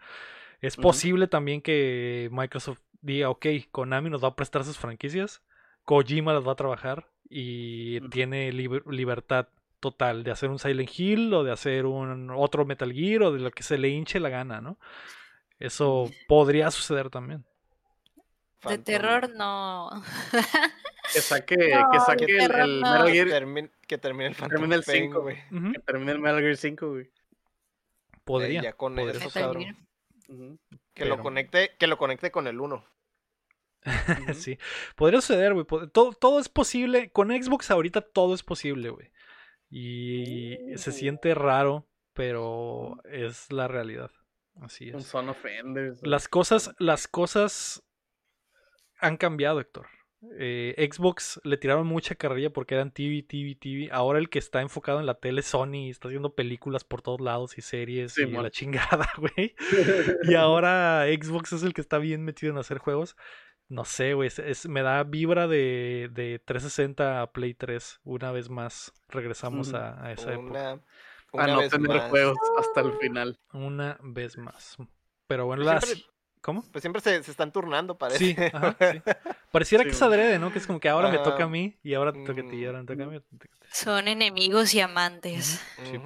A: Es posible también que Microsoft diga, ok, Konami nos va a prestar sus franquicias, Kojima las va a trabajar y tiene liber- libertad total de hacer un Silent Hill o de hacer un otro Metal Gear o de lo que se le hinche la gana, ¿no? Eso podría suceder también.
D: De
B: Phantom-
D: terror no.
C: Que saque,
D: No,
C: que saque el,
D: terror
C: el
D: no.
C: Metal
B: Que
C: Gear,
B: termine, que termine el Phantom
C: termine el
B: güey.
A: Ujú,
C: que termine el Metal Gear 5, güey.
A: Podría.
B: Eh, ya con
A: podría
B: eso, cabrón. Que lo conecte, que lo conecte con el 1.
C: ujú.
A: sí. Podría suceder, güey. Todo, todo es posible. Con Xbox ahorita todo es posible, güey. Y se
C: Uh.
A: siente raro, pero es la realidad. Así es.
C: Son of Enders. güey.
A: Las cosas, las cosas han cambiado, Héctor. Eh, Xbox le tiraron mucha carrilla porque eran TV, TV, TV. Ahora el que está enfocado en la tele es Sony, está haciendo películas por todos lados y series
C: Sí,
A: y la chingada, güey. Y ahora Xbox es el que está bien metido en hacer juegos. No sé, güey. es- es- me da vibra de, de 360 a Play 3. Una vez más regresamos a, a esa época.
B: Una,
C: a
B: una
C: no tener
B: más.
C: juegos hasta el final.
A: Una vez más. Pero bueno,
B: Pues
A: las...
B: siempre-
A: ¿Cómo?
B: Pues siempre se, se están turnando, parece.
A: Sí, ajá, sí. Pareciera
C: Sí,
A: que es adrede, ¿no? Que es como que ahora me toca a mí y ahora te toca a ti y ahora me toca a
C: Mm,
A: mí.
D: Son enemigos y amantes.
A: Sí.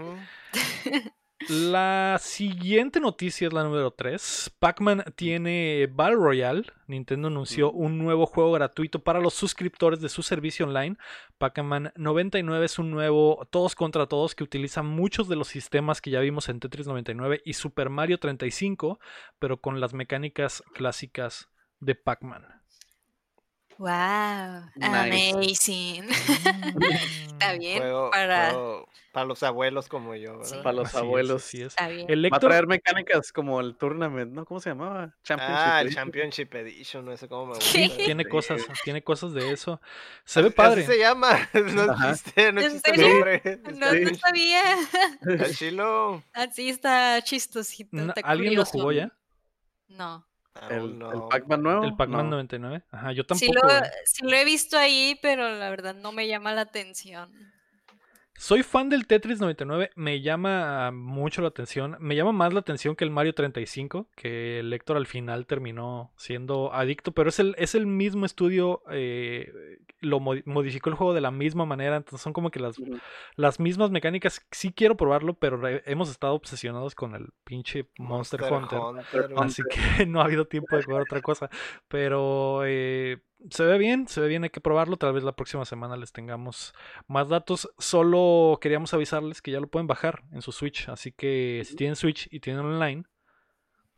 A: La siguiente noticia es la número 3. Pac-Man tiene Battle Royale. Nintendo anunció un nuevo juego gratuito para los suscriptores de su servicio online. Pac-Man 99 es un nuevo todos contra todos que utiliza muchos de los sistemas que ya vimos en Tetris 99 y Super Mario 35, pero con las mecánicas clásicas de Pac-Man.
D: Wow,
C: Nice.
D: amazing. Está bien.
B: Juego-
D: para...
B: juego para los abuelos como yo, ¿verdad?
D: Sí.
C: Para los
A: Así es,
C: abuelos.
A: así es.
D: Está bien.
A: El
C: Va a traer mecánicas como el tournament, ¿no? ¿Cómo se llamaba? Championship.
B: Ah, el. Championship Edition, no sé cómo me gusta.
A: tiene
C: Sí.
A: cosas, tiene cosas de eso. Se ve padre.
B: Así se llama. No existe, no
D: ¿En
B: existe el nombre.
D: No, no
B: bien-
D: sabía.
B: está chilo.
D: Así está chistosito. Está
A: ¿Alguien lo jugó ya?
D: No.
C: El. Pac-Man nuevo.
A: El Pac-Man
C: no.
A: 99. Ajá, yo tampoco.
D: Sí lo, sí lo he visto ahí, pero la verdad no me llama la atención.
A: Soy fan del Tetris 99, me llama mucho la atención. Me llama más la atención que el Mario 35, que el Héctor al final terminó siendo adicto, pero es el, es el mismo estudio, eh, lo modi- modificó el juego de la misma manera, entonces son como que las, las mismas mecánicas. Sí quiero probarlo, pero hemos estado obsesionados con el pinche Monster, Hunter.
B: Hunter,
A: Así que no ha habido tiempo de jugar otra cosa. Pero eh, se ve bien, se ve bien, hay que probarlo. Tal vez la próxima semana les tengamos más datos. Solo queríamos avisarles que ya lo pueden bajar en su Switch. Así que si tienen Switch y tienen online,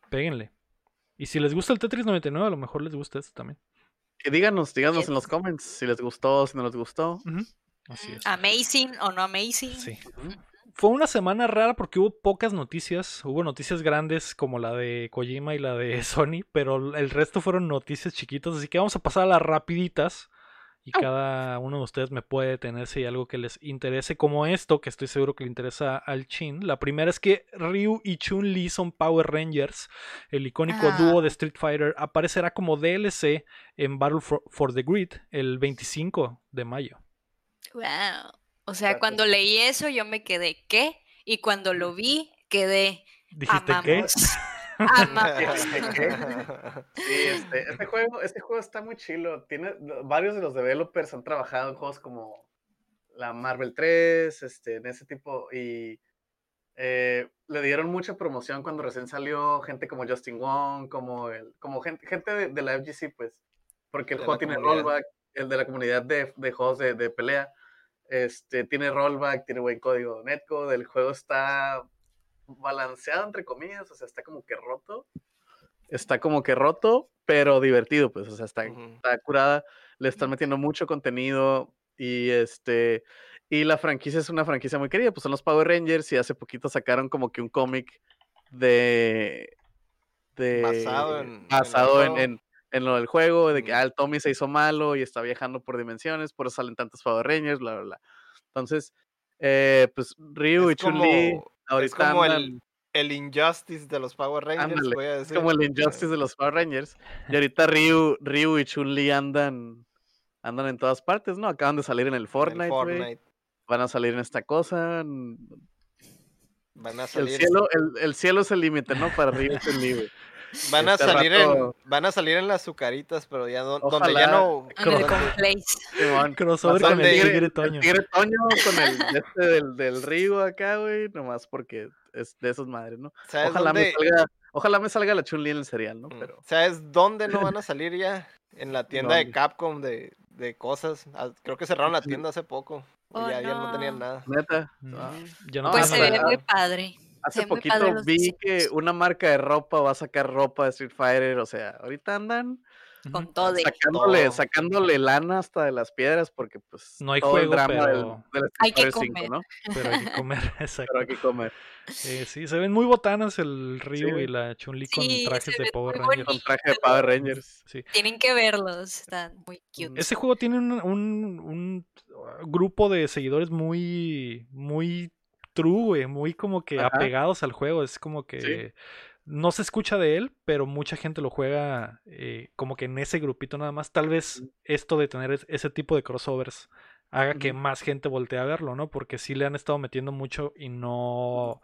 A: péguenle. Y si les gusta el Tetris 99, a lo mejor les gusta este también.
C: Que díganos, díganos en los comments si les gustó, si no les gustó.
A: Así es.
D: Amazing o no amazing.
A: Sí. Fue una semana rara porque hubo pocas noticias. Hubo noticias grandes como la de Kojima y la de Sony, pero el resto fueron noticias chiquitas. Así que vamos a pasar a las rapiditas. Y cada uno de ustedes me puede detener si hay algo que les interese, como esto, que estoy seguro que le interesa al Chin. La primera es que Ryu y Chun-Li son Power Rangers. El icónico
D: Ah.
A: dúo de Street Fighter aparecerá como DLC en Battle for, for the Grid el 25 de mayo.
D: Wow. O sea,
C: Exacto.
D: cuando leí eso yo me quedé, ¿qué? Y cuando lo vi, quedé,
A: ¿Dijiste qué?
D: amamos. Amamos.
C: Sí, este, este juego, este juego está muy chilo. Tiene varios de los developers han trabajado en juegos como la Marvel 3, este, en ese tipo, y eh, le dieron mucha promoción cuando recién salió, gente como Justin Wong, como el, como gente, gente de, de la FGC, pues, porque el
B: De
C: juego tiene
B: comunidad.
C: rollback, el de la comunidad de, de juegos de, de pelea, este, tiene rollback, tiene buen código netcode, el juego está balanceado entre comillas, o sea, está como que roto, está como que roto, pero divertido, pues, o sea, está, curada, le están metiendo mucho contenido y este y la franquicia es una franquicia muy querida, pues son los Power Rangers y hace poquito sacaron como que un cómic de de
B: Basado en-
C: basado en- en lo del juego, de que ah, el Tommy se hizo malo y está viajando por dimensiones, por eso salen tantos Power Rangers, bla bla bla. Entonces, eh, pues Ryu y
B: Es
C: Chun-Li
B: como, es
C: ahorita
B: como el,
C: andan-
B: el Injustice de los Power Rangers,
C: Ándale,
B: voy a
C: es
B: decir.
C: como el Injustice de los Power Rangers. Y ahorita Ryu, Ryu y Chun-Li andan, andan en todas partes, ¿no? Acaban de salir en el
B: En el
C: Fortnite.
B: Fortnite.
C: Van a salir en esta cosa.
B: Van a
C: El
B: salir,
C: cielo, el, el cielo es el límite, ¿no? Para Ryu y Chun-Li.
B: Van a
C: este
B: salir
C: rato-
B: en, van a salir en las azucaritas, pero ya no- donde
C: Ojalá.
B: ya no,
D: En el
B: donde-
D: Complaced.
C: Simón.
A: Crossover con el Tigre
C: el. Tigre Toño con el este del, del Ryu acá, güey. Nomás porque es de esas madres, ¿no?
B: ¿sabes
C: Ojalá me, salga, ojalá me salga la Chun-Li en el cereal, ¿no?
B: Mm,
C: Pero
B: ¿Sabes dónde no van a salir ya? En la tienda de. Capcom de, de cosas. Ah, Creo que cerraron la tienda hace poco. y
D: Oh,
B: ya, ya no tenían
D: no.
B: nada.
C: neta.
A: Mm,
C: ah.
A: No
D: Pues se ve muy padre.
C: Hace poquito vi que una marca de ropa va a sacar ropa de Street Fighter, o sea, ahorita andan
D: Con todo.
C: sacándole,
B: todo.
C: sacándole lana hasta de las piedras porque pues
A: No hay
C: todo el
A: juego,
C: drama
A: pero-
C: del Street
D: Hay que
C: Fighter 5,
D: comer.
C: ¿no?
A: Pero hay que comer, exacto.
C: Pero hay que comer.
A: Eh, sí, se ven muy botanas el Ryu
C: Sí.
A: y la Chun-Li con
D: Sí,
A: trajes de Power Rangers.
C: Con
D: bonitos.
C: traje de Power Rangers.
A: Sí.
D: Tienen que verlos. Están muy cute.
A: Ese juego tiene un, un- un, uh, grupo de seguidores muy, muy true, güey, muy como que
C: Ajá.
A: apegados al juego. Es como que no se escucha de él, pero mucha gente lo juega eh, como que en ese grupito nada más. Tal vez esto de tener es- ese tipo de crossovers haga que más gente voltee a verlo, ¿no? Porque sí le han estado metiendo mucho y no,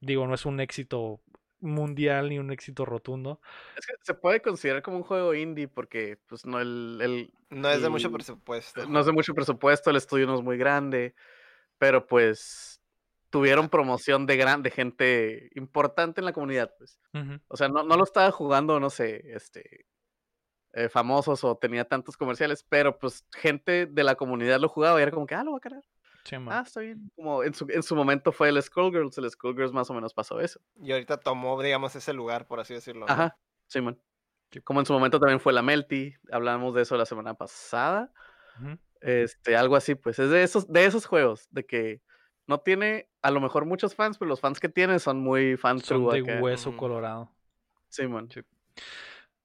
A: digo, no es un éxito mundial ni un éxito rotundo.
C: Es que se puede considerar como un juego indie porque pues no el, el-
B: No es de mucho presupuesto.
C: no es de mucho presupuesto, el estudio no es muy grande, pero pues tuvieron promoción de gran, de gente importante en la comunidad, pues. O sea, no, no lo estaba jugando, no sé, este, eh, famosos o tenía tantos comerciales, pero pues gente de la comunidad lo jugaba y era como que, ah, lo voy a cargar.
A: Sí, man.
C: Ah, está bien. Como en su, en su momento fue el Skullgirls, el Skullgirls más o menos pasó eso.
B: Y ahorita tomó, digamos, ese lugar, por así decirlo. ¿no?
C: Ajá, Simón.
A: Sí.
C: Como en su momento también fue la Melty, hablamos de eso la semana pasada. Este, algo así, pues es de esos, de esos juegos, de que no tiene a lo mejor muchos fans, pero los fans que tiene son muy fans
A: Son de
C: acá.
A: hueso colorado. Sí.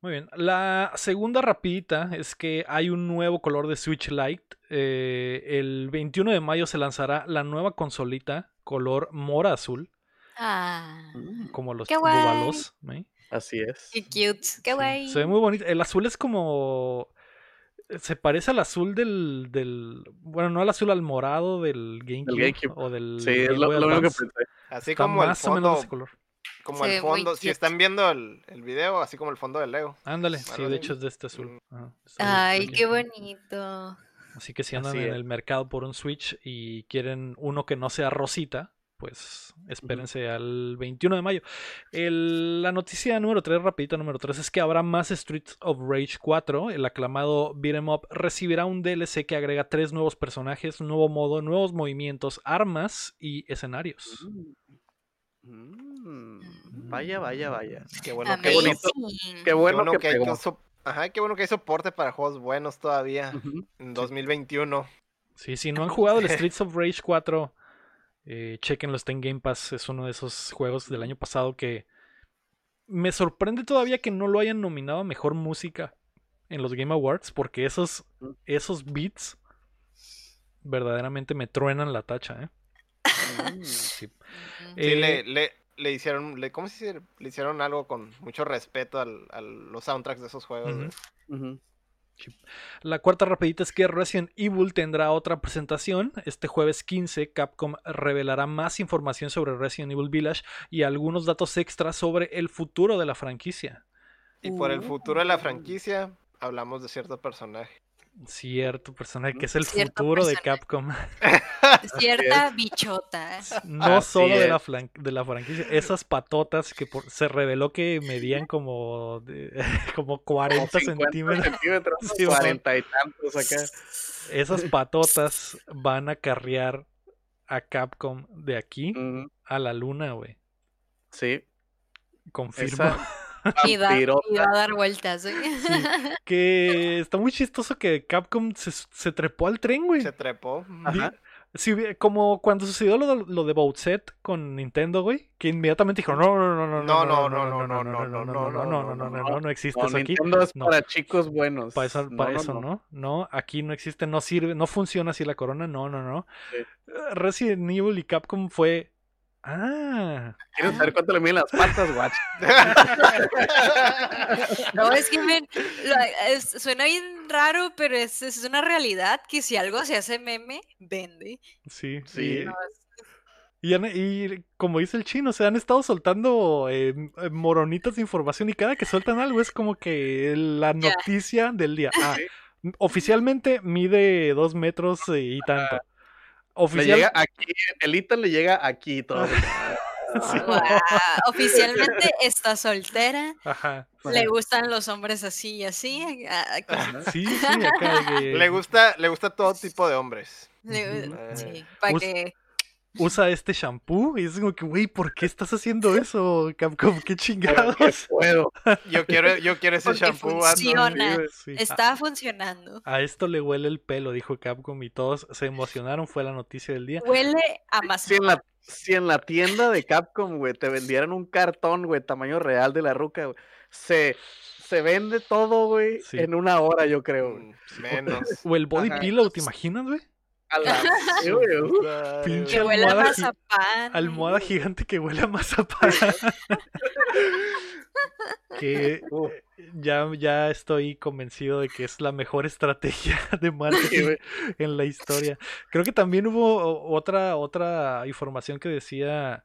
A: Muy bien. La segunda rapidita es que hay un nuevo color de Switch Lite. Eh, el 21 de mayo se lanzará la nueva consolita color mora azul,
D: Ah.
A: Como los
D: Qué guay.
A: bubalos. ¿eh?
C: Así es.
D: Qué cute. Qué
A: Sí,
D: guay.
A: Se ve muy bonito. El azul es como. Se parece al azul del, del. Bueno, no al azul, al morado del GameCube.
C: GameCube.
A: O del.
C: Sí, es lo, único que pensé.
B: Así
A: Está
B: como el
A: más o menos de
B: fondo,
A: ese color.
B: como el fondo, si están viendo el, el video, así como el fondo de Lego.
A: Ándale, sí, de hecho es de este azul.
B: Mm.
A: Ajá,
D: Ay, qué bonito.
A: Así que si andan
C: Así
A: en
C: es.
A: el mercado por un Switch y quieren uno que no sea rosita, pues espérense al 21 de mayo. El- la noticia número 3, rapidita número 3, es que habrá más Streets of Rage 4. El aclamado Beat'em Up recibirá un DLC que agrega tres nuevos personajes, nuevo modo, nuevos movimientos, armas y escenarios.
C: Mm, Vaya, vaya, vaya.
B: Qué bueno que,
C: bonito.
D: Amazing.
C: Qué
B: qué
C: bueno,
B: bueno
C: que,
B: que hay so- Ajá, qué bueno que hay soporte para juegos buenos todavía en 2021.
A: Sí, si no han jugado el Streets of Rage 4, eh, chequenlo, está en Game Pass. Es uno de esos juegos del año pasado que me sorprende todavía que no lo hayan nominado a mejor música en los Game Awards, porque esos, esos beats verdaderamente me truenan la tacha. ¿eh?
C: Mm.
A: Sí.
B: Sí,
A: Eh,
B: le, le, le hicieron, le, ¿cómo se dice? Le hicieron algo con mucho respeto al, a los soundtracks de esos juegos.
A: La cuarta rapidita es que Resident Evil tendrá otra presentación. Este jueves 15 Capcom revelará más información sobre Resident Evil Village y algunos datos extras sobre el futuro de la franquicia.
B: Y por el futuro de la franquicia, hablamos de cierto personaje.
A: Cierto personaje que es el
D: Cierto
A: futuro de. Capcom.
D: Cierta bichota.
A: No
C: Así
A: solo de la, flan- de la franquicia. Esas patotas que por- se reveló que medían como, de- como 40
C: Como 50
A: centímetros.
C: centímetros,
A: Sí, bueno.
C: 40 y tantos acá.
A: Esas patotas van a carrear a Capcom de aquí a la luna, güey.
C: Sí.
A: Confirmo.
C: Esa
D: Y, da- y va a dar vueltas. ¿eh?
A: Que está muy chistoso que Capcom se, se trepó al tren, güey.
B: Se trepó.
C: Ajá.
A: Hubi- como cuando sucedió lo, de- lo de Bowset con Nintendo, güey, que inmediatamente dijo, no, no, no, no,
B: No, no, no, no, no, no, no,
A: no, no,
B: no,
A: no, no, no, no, no existe
C: No,
A: eso aquí.
C: Nintendo es
A: No.
C: para chicos buenos.
A: Para eso,
C: No,
A: para
C: no,
A: eso
C: no.
A: no. no, aquí no existe, no sirve, no funciona así la corona, no, no, no.
C: Sí.
A: Eh, Resident Evil y Capcom fue, ah,
C: ¿Quieres saber cuánto le miden las patas, guach?
D: No, es que men, lo- es- suena bien raro, pero es, es una realidad que si algo se hace meme, vende.
A: sí,
C: Sí.
A: Y, y han- y como dice el chino, se han estado soltando eh, eh, moronitas de información y cada que sueltan algo es como que la noticia del día. Ah, oficialmente mide dos metros eh, y tanto.
C: Le
A: Oficial,
C: llega aquí, el Ethan le llega aquí todo.
A: Sí.
D: Guau, Oficialmente está soltera,
A: Ajá.
D: le gustan los hombres así y así.
A: Sí, sí, acá de que
B: le gusta, le gusta todo tipo de hombres.
D: le- sí, para
A: Us-
D: que
A: usa este shampoo y es como que, güey, ¿por qué estás haciendo eso, Capcom? ¿Qué chingados?
C: ¿Qué puedo?
B: Yo quiero, yo quiero ese
D: Porque
B: shampoo.
D: funciona.
A: Sí.
D: está funcionando.
A: A, a esto le huele el pelo, dijo Capcom y todos se emocionaron, fue la noticia del día.
D: Huele a más.
C: Si en, la, si en la tienda de Capcom, güey, te vendieran un cartón, güey, tamaño real de la ruca, güey, se, se vende todo, güey,
A: Sí.
C: en una hora, yo creo, güey.
B: Mm, Menos.
A: O el body
C: Ajá.
A: pillow, ¿te imaginas, güey?
C: A la- sí, güey,
A: Pinche
D: Que huele a
A: almohada gi-
D: mazapán.
A: Almohada gigante que huele a mazapán. que
C: uh,
A: ya, ya estoy convencido de que es la mejor estrategia de marketing en la historia. Creo que también hubo otra, otra información que decía.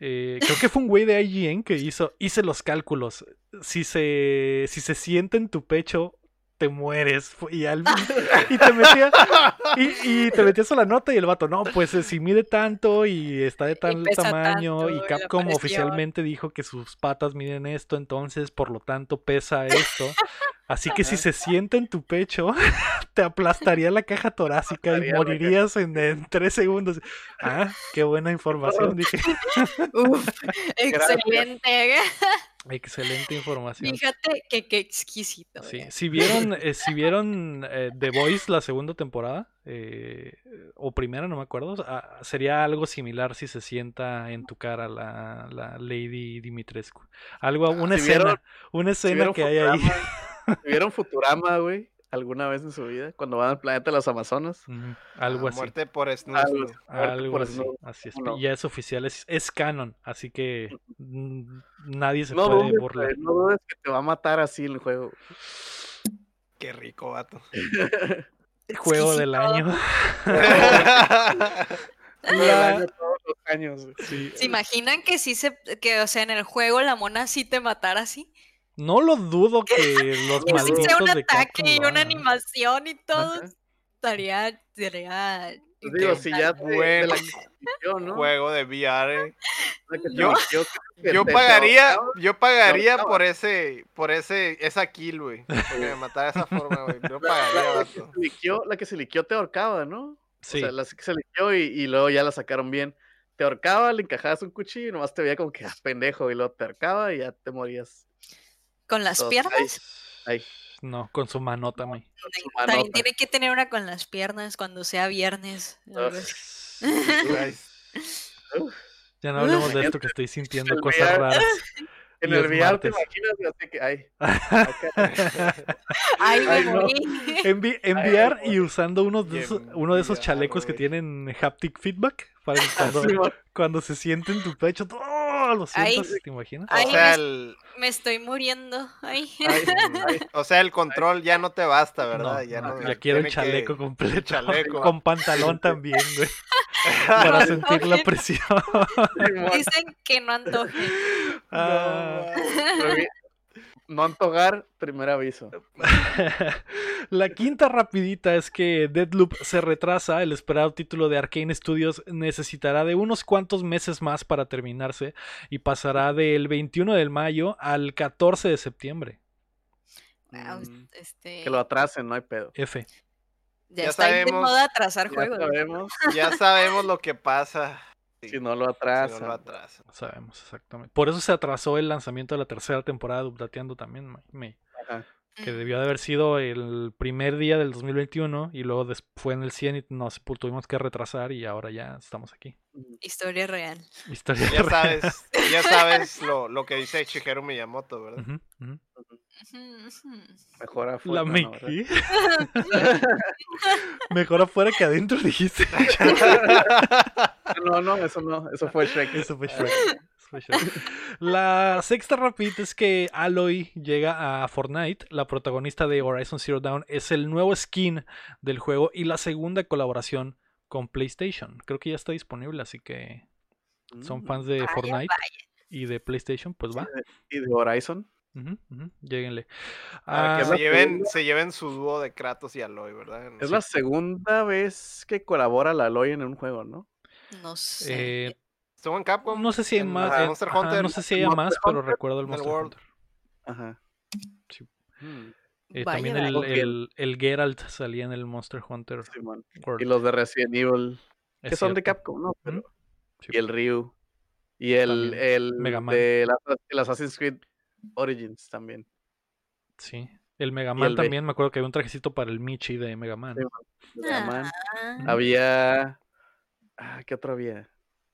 A: eh, creo que fue un güey de IGN que hizo, hice los cálculos. Si se, si se siente en tu pecho, te mueres. Y, al- y te metía, y, y te metías a la nota y el vato, no, pues eh, si mide tanto y está de tal
D: pesa
A: tamaño
D: tanto,
A: y
D: y
A: Capcom oficialmente dijo que sus patas miden esto, entonces por lo tanto pesa esto. Así que si se siente en tu pecho, te aplastaría la caja torácica y
C: Aplastaría
A: morirías en, en tres segundos. Ah, qué buena información, dije.
D: Uf, excelente.
A: Excelente información.
D: Fíjate que qué exquisito.
A: Sí,
D: ¿eh?
A: si vieron, eh, si vieron eh, The Voice la segunda temporada, eh, o primera, no me acuerdo, ah, sería algo similar si se sienta en tu cara la, la Lady Dimitrescu. Algo, una
C: Si
A: escena,
C: vieron-
A: una escena que hay ahí.
C: Vieron Futurama, güey, alguna vez en su vida, cuando van al planeta de las Amazonas.
A: Algo
B: Ah,
A: así.
B: Muerte por snus,
C: Algo así. Muerte
A: Algo
C: por
A: así, es.
C: No.
A: Ya es oficial, es, es canon, así que nadie se
C: No
A: puede
C: dudes,
A: burlar.
C: no dudes que te va a matar así el juego.
B: Qué rico, vato.
A: Juego del año. La-
C: año, todos los años.
A: Sí,
D: ¿Se imaginan que sí se, que, o sea, en el juego la mona sí te matara así?
A: No lo dudo que los malditos
D: sea un
A: de
D: ataque
A: Capcom
D: y una animación y todo.
C: Ajá.
D: Estaría, estaría.
C: Pues digo, si ya te, de la ¿no?
B: Juego de VR. eh. Yo- Yo pagaría, yo pagaría por ese, por ese, esa kill, güey. Que me matara de esa forma, güey. Yo pagaría,
C: La, la que se liqueó, la que se liqueó te ahorcaba, ¿no?
A: Sí,
C: O sea, la que se liqueó y, y luego ya la sacaron bien. Te ahorcaba, le encajabas un cuchillo y nomás te veía como que ah, pendejo y luego te ahorcaba y ya te morías.
D: ¿Con las piernas?
C: Ahí, ahí.
A: no, con su
C: con su
D: También
C: manota.
D: tiene que tener una con las piernas cuando sea viernes.
A: Ya no hablemos de esto que estoy sintiendo cosas raras.
C: En el VR te imaginas y así que, ay.
D: Ay, me
C: Ay, no.
A: Envi- enviar y usando uno de, esos, uno de esos chalecos que tienen haptic feedback para que cuando, cuando se siente en tu pecho, ¡oh! Lo
D: Ay.
A: sientas, ¿te imaginas?
B: O sea,
D: me-
B: el,
D: Me estoy muriendo. Ay.
C: ay, ay.
B: o sea, el control ya no te basta, ¿verdad?
A: No,
B: ya
A: no,
B: no.
A: ya quiero
B: que-
A: chaleco completo.
B: chaleco.
A: Con pantalón también, güey. Para sentir la presión.
D: Dicen que no antoje.
A: Ah.
C: Bien, No antojar, primer aviso.
A: La quinta rapidita es que Deadloop se retrasa. El esperado título de Arkane Studios necesitará de unos cuantos meses más para terminarse y pasará del 21 de mayo al 14 de septiembre.
D: Wow,
C: Mm,
D: este,
C: Que lo atracen, no hay pedo.
A: F.
D: ya,
B: ya
D: está de moda atrasar
C: Ya
D: juegos.
C: sabemos,
B: Ya sabemos lo que pasa.
C: Si no lo
B: si
C: atrasan.
B: no lo atrasan.
A: Sabemos exactamente. Por eso se atrasó el lanzamiento de la tercera temporada de Updateando también.
C: Ajá.
A: que
D: Mm.
A: debió de haber sido el primer día del 2021 y luego fue en el 100 y nos tuvimos que retrasar y ahora ya estamos aquí.
D: Historia real.
A: Historia
B: Ya
A: real.
B: sabes, ya sabes lo, lo que dice Shigeru Miyamoto, ¿verdad?
A: Ujú, ujú.
C: Mejor afuera.
A: La
C: ¿no?
A: me...
C: ¿verdad?
A: ¿qué? Mejor afuera que adentro, dijiste.
C: No, no, eso no, eso fue Shrek.
A: Eso fue Shrek. Eso fue Shrek. La sexta rapidita es que Aloy llega a Fortnite. La protagonista de Horizon Zero Dawn es el nuevo skin del juego y la segunda colaboración con PlayStation. Creo que ya está disponible, así que son
C: Mm,
A: fans de
D: Vaya,
A: Fortnite y de PlayStation, pues va.
C: Y de Horizon.
A: Ujú, Lléguenle.
B: Para que
A: Ah,
B: se lleven, se lleven su dúo de Kratos y Aloy, ¿verdad?
C: Es la segunda vez que colabora la Aloy en un juego, ¿no?
D: No sé.
A: eh,
B: Estuvo en Capcom.
A: no sé si hay
B: en
A: más.
B: la Monster
A: ajá,
B: Hunter.
A: no sé si hay
C: Monster
A: más, pero
C: Hunter,
A: recuerdo el Monster
B: World.
A: Hunter.
C: Ajá.
A: Sí.
C: Mm,
A: Eh, también el, el, el Geralt salía en el Monster Hunter. World.
C: Y los de Resident Evil,
A: es
C: que son de. Capcom, ¿no? Pero-
A: Sí.
C: Y el Ryu. Y el,
A: También.
C: el
A: Mega Man.
C: de la- el Assassin's Creed Origins también.
A: Sí. El Mega Man
C: el
A: también, me acuerdo que había un trajecito para el Michi de Mega Man.
C: Sí, Mega Man.
D: Ah,
C: Había. Ah, ¿Qué otro había?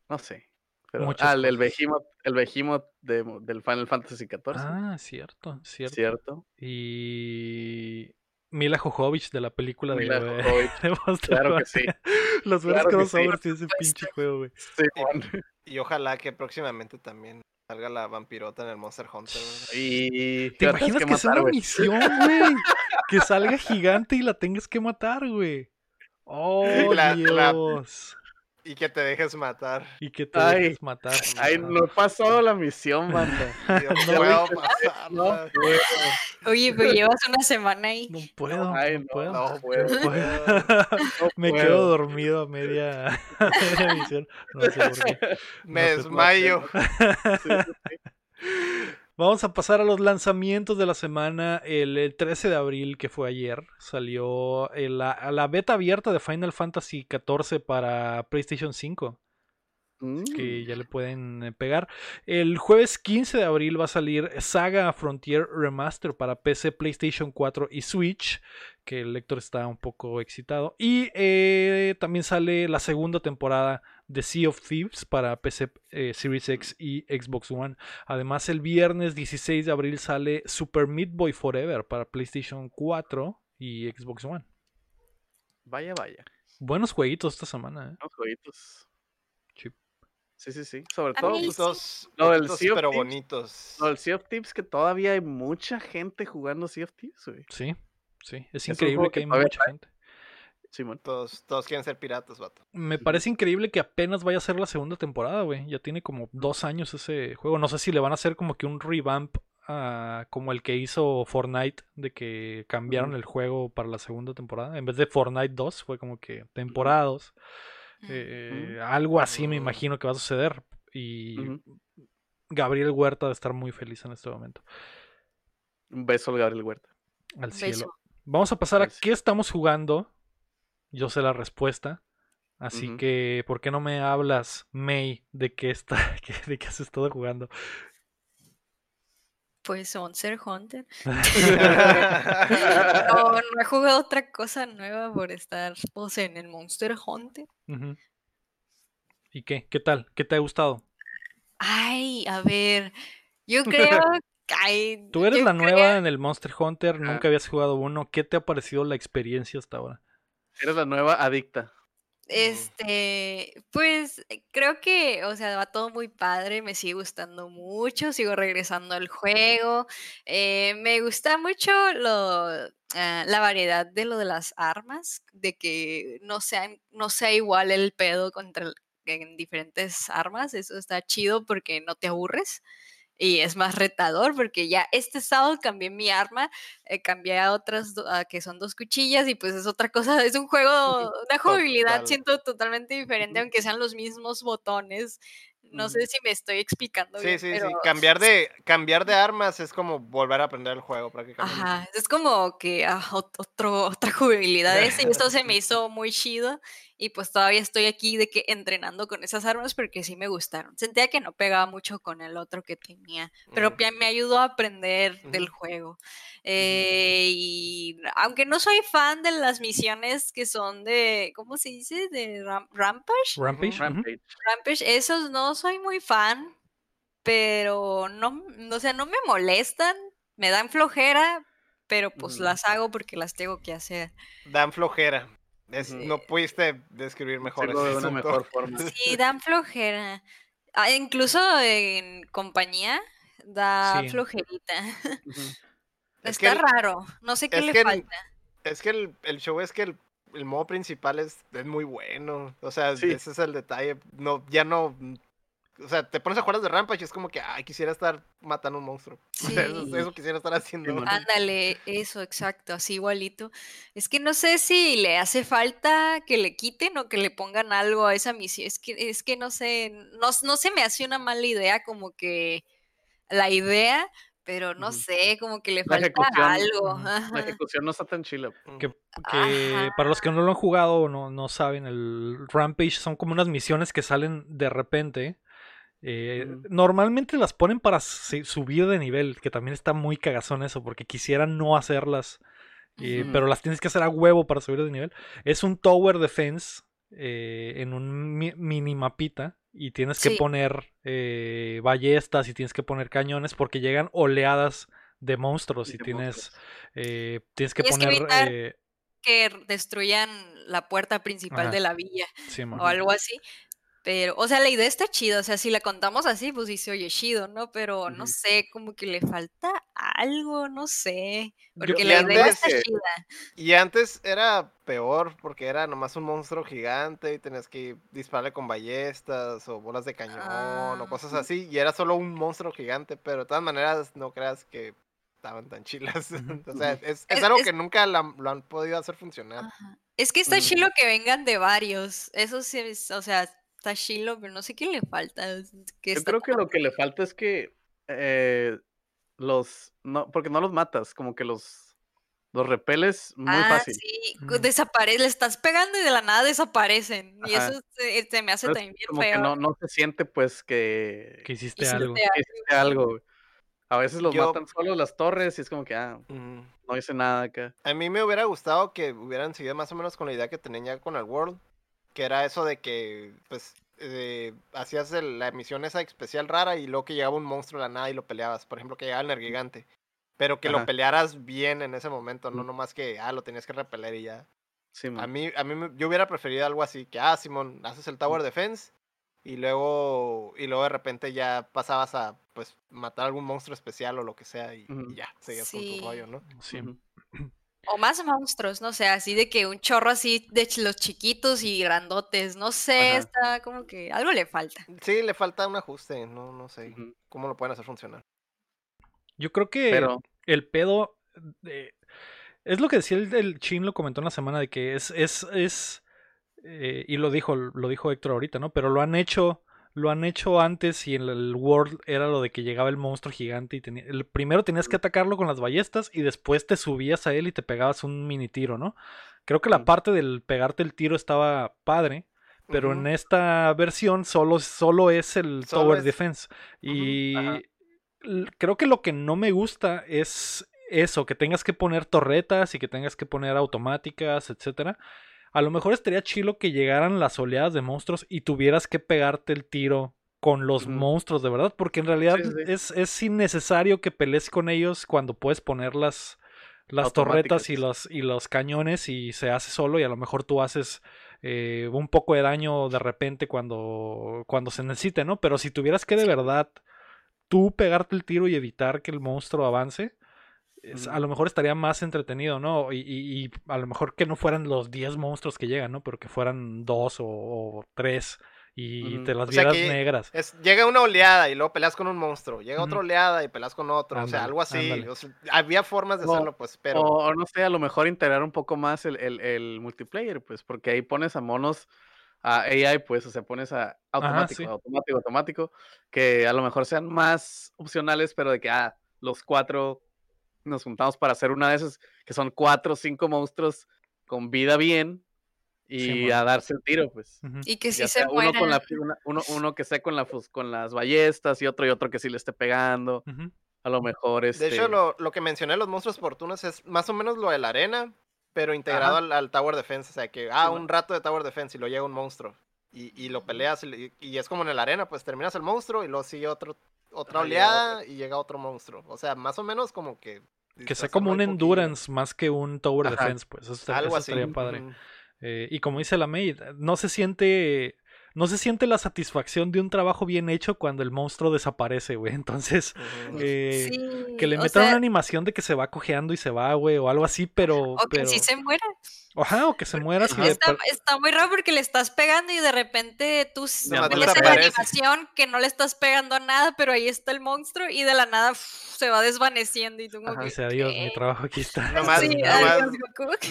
C: No sé. Pero, ah, el, el. Behemoth, el Behemoth de, del Final Fantasy XIV.
A: Ah, cierto, cierto.
C: ¿Cierto?
A: Y Mila Jovovich de la película de,
C: Mila Jovovich,
A: de Monster
C: claro que
A: Hunter.
C: sí.
A: Los buenos
C: Claro que sí.
A: crossovers de ese pinche juego, güey.
C: Simón.
B: Y ojalá que próximamente también salga la vampirota en el Monster Hunter.
C: Y.
A: ¿Te imaginas que, sea
C: matar,
A: una misión, güey? que salga gigante y la tengas que matar, güey. Oh,
B: La- la-
A: Dios.
B: Y que te dejes matar.
A: Y que te
C: Ay.
A: dejes matar.
C: Ay, no he pasado la misión, banda.
B: No
A: No,
B: puedo
C: No,
B: pasarla.
C: puedo,
D: Oye, pero llevas una semana ahí.
A: No puedo,
C: Ay,
A: no
C: no,
A: puedo.
B: No
C: puedo.
B: puedo.
C: no
A: Me
C: puedo.
A: quedo dormido a media, a media misión. No sé por qué.
B: Me
A: No sé.
B: desmayo.
C: Sí.
A: Vamos a pasar a los lanzamientos de la semana. El, el 13 de abril, que fue ayer, salió el- la, a la beta abierta de Final Fantasy XIV para PlayStation 5,
C: Mm.
A: que ya le pueden eh, pegar. El jueves 15 de abril va a salir Saga Frontier Remaster para PC, PlayStation 4 y Switch, que el lector está un poco excitado. Y eh, también sale la segunda temporada de Sea of Thieves para PC, eh, Series X y Xbox One. Además, el viernes 16 de abril sale Super Meat Boy Forever para PlayStation 4 y Xbox One.
C: Vaya, vaya.
A: Buenos jueguitos esta semana, ¿eh?
C: Unos jueguitos.
A: Sí.
C: Sí, sí, sí. Sobre todo, pues.
B: Dos
C: Lo del Sea of
B: pero
C: Thieves.
B: bonitos.
C: lo del Sea of Thieves que todavía hay mucha gente jugando Sea of Thieves, güey.
A: Sí, sí. Es increíble que
C: que
A: hay mucha gente.
C: Simón.
B: Todos, todos quieren ser piratas, vato.
A: Me parece increíble que apenas vaya a ser la segunda temporada, güey. Ya tiene como dos años ese juego. No sé si le van a hacer como que un revamp ah, como el que hizo Fortnite, de que cambiaron el juego para la segunda temporada. En vez de Fortnite 2, fue como que temporada 2. Eh, Algo así me imagino que va a suceder. Y. Gabriel Huerta de estar muy feliz en este momento.
C: Un beso al Gabriel Huerta.
A: Al cielo.
D: beso.
A: Vamos a pasar a qué estamos jugando. Yo sé la respuesta. Así que, ¿por qué no me hablas, May, de qué está, que- de qué has estado jugando?
D: Pues Monster Hunter. No, no he jugado otra cosa nueva por estar pues, en el Monster Hunter.
A: ¿Y qué? ¿Qué tal? ¿Qué te ha gustado?
D: Ay, a ver, yo creo que ay,
A: Tú eres la
D: creo-
A: nueva en el Monster Hunter, nunca habías jugado uno. ¿Qué te ha parecido la experiencia hasta ahora?
C: Eres la nueva adicta.
D: Este, pues eh, creo que, o sea, va todo muy padre, me sigue gustando mucho, sigo regresando al juego. eh, me gusta mucho lo, ah, la variedad de lo de las armas, de que no sean, no sea igual el pedo contra el- en diferentes armas. Eso está chido porque no te aburres. Y es más retador porque ya este sábado cambié mi arma, eh, cambié a otras a que son dos cuchillas y pues es otra cosa, es un juego, una jugabilidad
B: Total.
D: siento totalmente diferente aunque sean los mismos botones. No sé si me estoy explicando
B: Sí,
D: bien,
B: sí,
D: pero
B: sí. Cambiar de, cambiar de armas es como volver a aprender el juego prácticamente.
D: Ajá, es como que ah, ot- otro, otra jugabilidad ese, y esto se me hizo muy chido y pues todavía estoy aquí de que entrenando con esas armas porque sí me gustaron. Sentía que no pegaba mucho con el otro que tenía, pero
B: Mm.
D: me ayudó a aprender del juego. Eh, y aunque no soy fan de las misiones que son de, ¿cómo se dice? De ram- Rampage.
A: Rampage.
C: Rampage.
D: Rampage, esos no soy muy fan, pero no, o sea, no me molestan, me dan flojera, pero pues
C: Ujú.
D: las hago porque las tengo que hacer.
B: Dan flojera. Es-. No pudiste describir mejor ese
C: de una mejor forma.
D: Sí, dan flojera. Ah, incluso en compañía da
A: Sí.
D: flojerita.
C: Ujú.
B: Es que
D: Está
B: el-
D: raro, no sé qué le
B: que el-
D: falta.
B: Es que el, el show es que el, el modo principal es, es muy bueno. O sea,
C: Sí.
B: ese es el detalle. No, ya no. O sea, te pones a jugar de Rampage y es como que, ay, quisiera estar matando un monstruo. Eso, quisiera estar haciendo.
D: Ándale, eso, exacto, así igualito. Es que no sé si le hace falta que le quiten o que le pongan algo a esa misión. Es que, es que no sé, no, no se me hace una mala idea como que la idea, pero no sé, como que le
C: La
D: falta algo.
C: La ejecución no está tan chila.
A: Que, que
D: Ajá.
A: para los que no lo han jugado o no, no saben, el Rampage son como unas misiones que salen de repente. Eh. Normalmente las ponen para subir de nivel, que también está muy cagazón eso, porque quisieran no hacerlas, eh, pero las tienes que hacer a huevo para subir de nivel. Es un Tower Defense eh, en un mi- minimapita y tienes que poner eh, ballestas y tienes que poner cañones porque llegan oleadas de monstruos y
C: De
A: tienes,
C: monstruos.
A: tienes que
D: que
A: poner... eh,
D: Que destruyan la puerta principal
A: Ajá.
D: de la villa
A: sí,
D: o algo así. Pero, o sea, la idea está chida, o sea, si la contamos así, pues sí se oye chido, ¿no? Pero no
C: Ujú.
D: sé, como que le falta algo, no sé.
A: Yo-
D: Porque
B: y
D: la idea está
C: que-
D: chida.
B: Y antes era peor porque era nomás un monstruo gigante y tenías que dispararle con ballestas o bolas de cañón
D: Ah.
B: o cosas así. Y era solo un monstruo gigante, pero de todas maneras no creas que estaban tan chilas. O sea, es, es
D: Es-
B: algo
D: es-
B: que nunca la- lo han podido hacer funcionar.
D: Ajá. Es que está
C: Mm.
D: chilo que vengan de varios. Eso sí, es- o sea, está chilo, pero no sé qué le falta. Que
C: Yo creo que lo que le falta es que eh, los. No, porque no los matas, como que los. Los repeles muy
D: ah,
C: fácil.
D: sí, le estás pegando y de la nada desaparecen. Y eso se, se me hace también
C: como
D: feo.
C: que no, no se siente, pues, que.
A: Que hiciste
D: Hiciste
A: algo.
C: que hiciste algo. A veces los
B: Yo-
C: matan solos las torres y es como que, ah, no hice nada acá.
B: A mí me hubiera gustado que hubieran seguido más o menos con la idea que tenían ya con el World, que era eso de que, pues, eh, hacías el- la misión esa especial rara y luego que llegaba un monstruo de la nada y lo peleabas. Por ejemplo, que llegaba el Nergigante. pero que
C: Ajá.
B: lo pelearas bien en ese momento, no nomás que, ah, lo tenías que repeler y ya.
C: Sí,
B: A mí, a mí me- yo hubiera preferido algo así, que, ah, Simón, haces el Tower Defense y luego, y luego de repente ya pasabas a, pues, matar algún monstruo especial o lo que sea y, ya, seguías con
D: Sí.
B: tu rollo, ¿no?
A: Sí.
D: O más monstruos, no sé, así de que un chorro así de los chiquitos y grandotes, no sé,
C: Ajá.
D: está como que algo le falta.
B: Sí, le falta un ajuste, no, no sé cómo lo pueden hacer funcionar.
A: Yo creo que
C: Pero,
A: el pedo de- es lo que decía el, el Chin lo comentó en la semana de que es es es eh, y lo dijo lo dijo Héctor ahorita no pero lo han hecho lo han hecho antes y en el World era lo de que llegaba el monstruo gigante y tenía, el primero tenías que atacarlo con las ballestas y después te subías a él y te pegabas un mini tiro no creo que la parte del pegarte el tiro estaba padre pero en esta versión solo, solo es el
B: Solo
A: Tower
B: es-
A: Defense. Y
C: Ajá.
A: creo que lo que no me gusta es eso, que tengas que poner torretas y que tengas que poner automáticas, etcétera. A lo mejor estaría chilo que llegaran las oleadas de monstruos y tuvieras que pegarte el tiro con los monstruos de verdad, porque en realidad
C: Sí, sí, sí.
A: Es, es innecesario que pelees con ellos cuando puedes poner las, las torretas y los, y los cañones y se hace solo y a lo mejor tú haces eh, un poco de daño de repente cuando, cuando se necesite, ¿no? Pero si tuvieras que de verdad tú pegarte el tiro y evitar que el monstruo avance, es- a lo mejor estaría más entretenido, ¿no? Y, y- y a lo mejor que no fueran los 10 monstruos que llegan, ¿no? Pero que fueran dos o, o tres y te las
B: O sea
A: vieras
B: que
A: negras.
B: Es, llega una oleada y luego peleas con un monstruo. Llega otra oleada y peleas con otro. o sea, algo así.
A: ándale.
B: o sea, había formas de
C: O-
B: hacerlo, pues, pero.
C: o, no sé, a lo mejor integrar un poco más el, el- el multiplayer, pues, porque ahí pones a monos, a AI, pues, o sea, pones a automático,
A: sí.
C: automático, automático, que a lo mejor sean más opcionales, pero de que, ah, los cuatro nos juntamos para hacer una de esas, que son cuatro o cinco monstruos con vida bien y a darse el tiro, pues.
D: Y que sí se
C: sea uno, con la, una- uno, uno que sea con, la, fus- con las ballestas y otro y otro que sí le esté pegando. A lo mejor este.
B: De hecho, lo, lo que mencioné de los monstruos fortunas es más o menos lo de la arena, pero integrado al, al Tower Defense. O sea, que, ah,
C: Sí,
B: un rato de Tower Defense y lo llega un monstruo. Y, y lo peleas y, y es como en la arena, pues terminas el monstruo y luego sigue otro, otra oleada y llega otro monstruo. O sea, más o menos como que...
A: Que sea como un endurance más que un tower
C: Ajá.
A: defense, pues. Eso, estaría-
B: Algo
A: eso
B: así.
A: estaría padre. Eh, y como dice la May, no se siente. No se siente la satisfacción de un trabajo bien hecho cuando el monstruo desaparece, güey. Entonces, eh,
D: Sí,
A: que le
D: o
A: metan
D: sea,
A: una animación de que se va cojeando y se va, güey, o algo así, pero.
D: o que
A: pero...
D: sí se muera.
A: Ajá, o que se muera.
D: Está, muy raro porque le estás pegando y de repente tú ves en la
B: desaparece.
D: animación que no le estás pegando a nada, pero ahí está el monstruo y de la nada uf, se va desvaneciendo y tú como
C: Ajá.
D: que,
A: Dice adiós, mi
D: ¿qué?
A: trabajo aquí está.
B: Nomás-
D: Sí,
B: nomás-
D: adiós.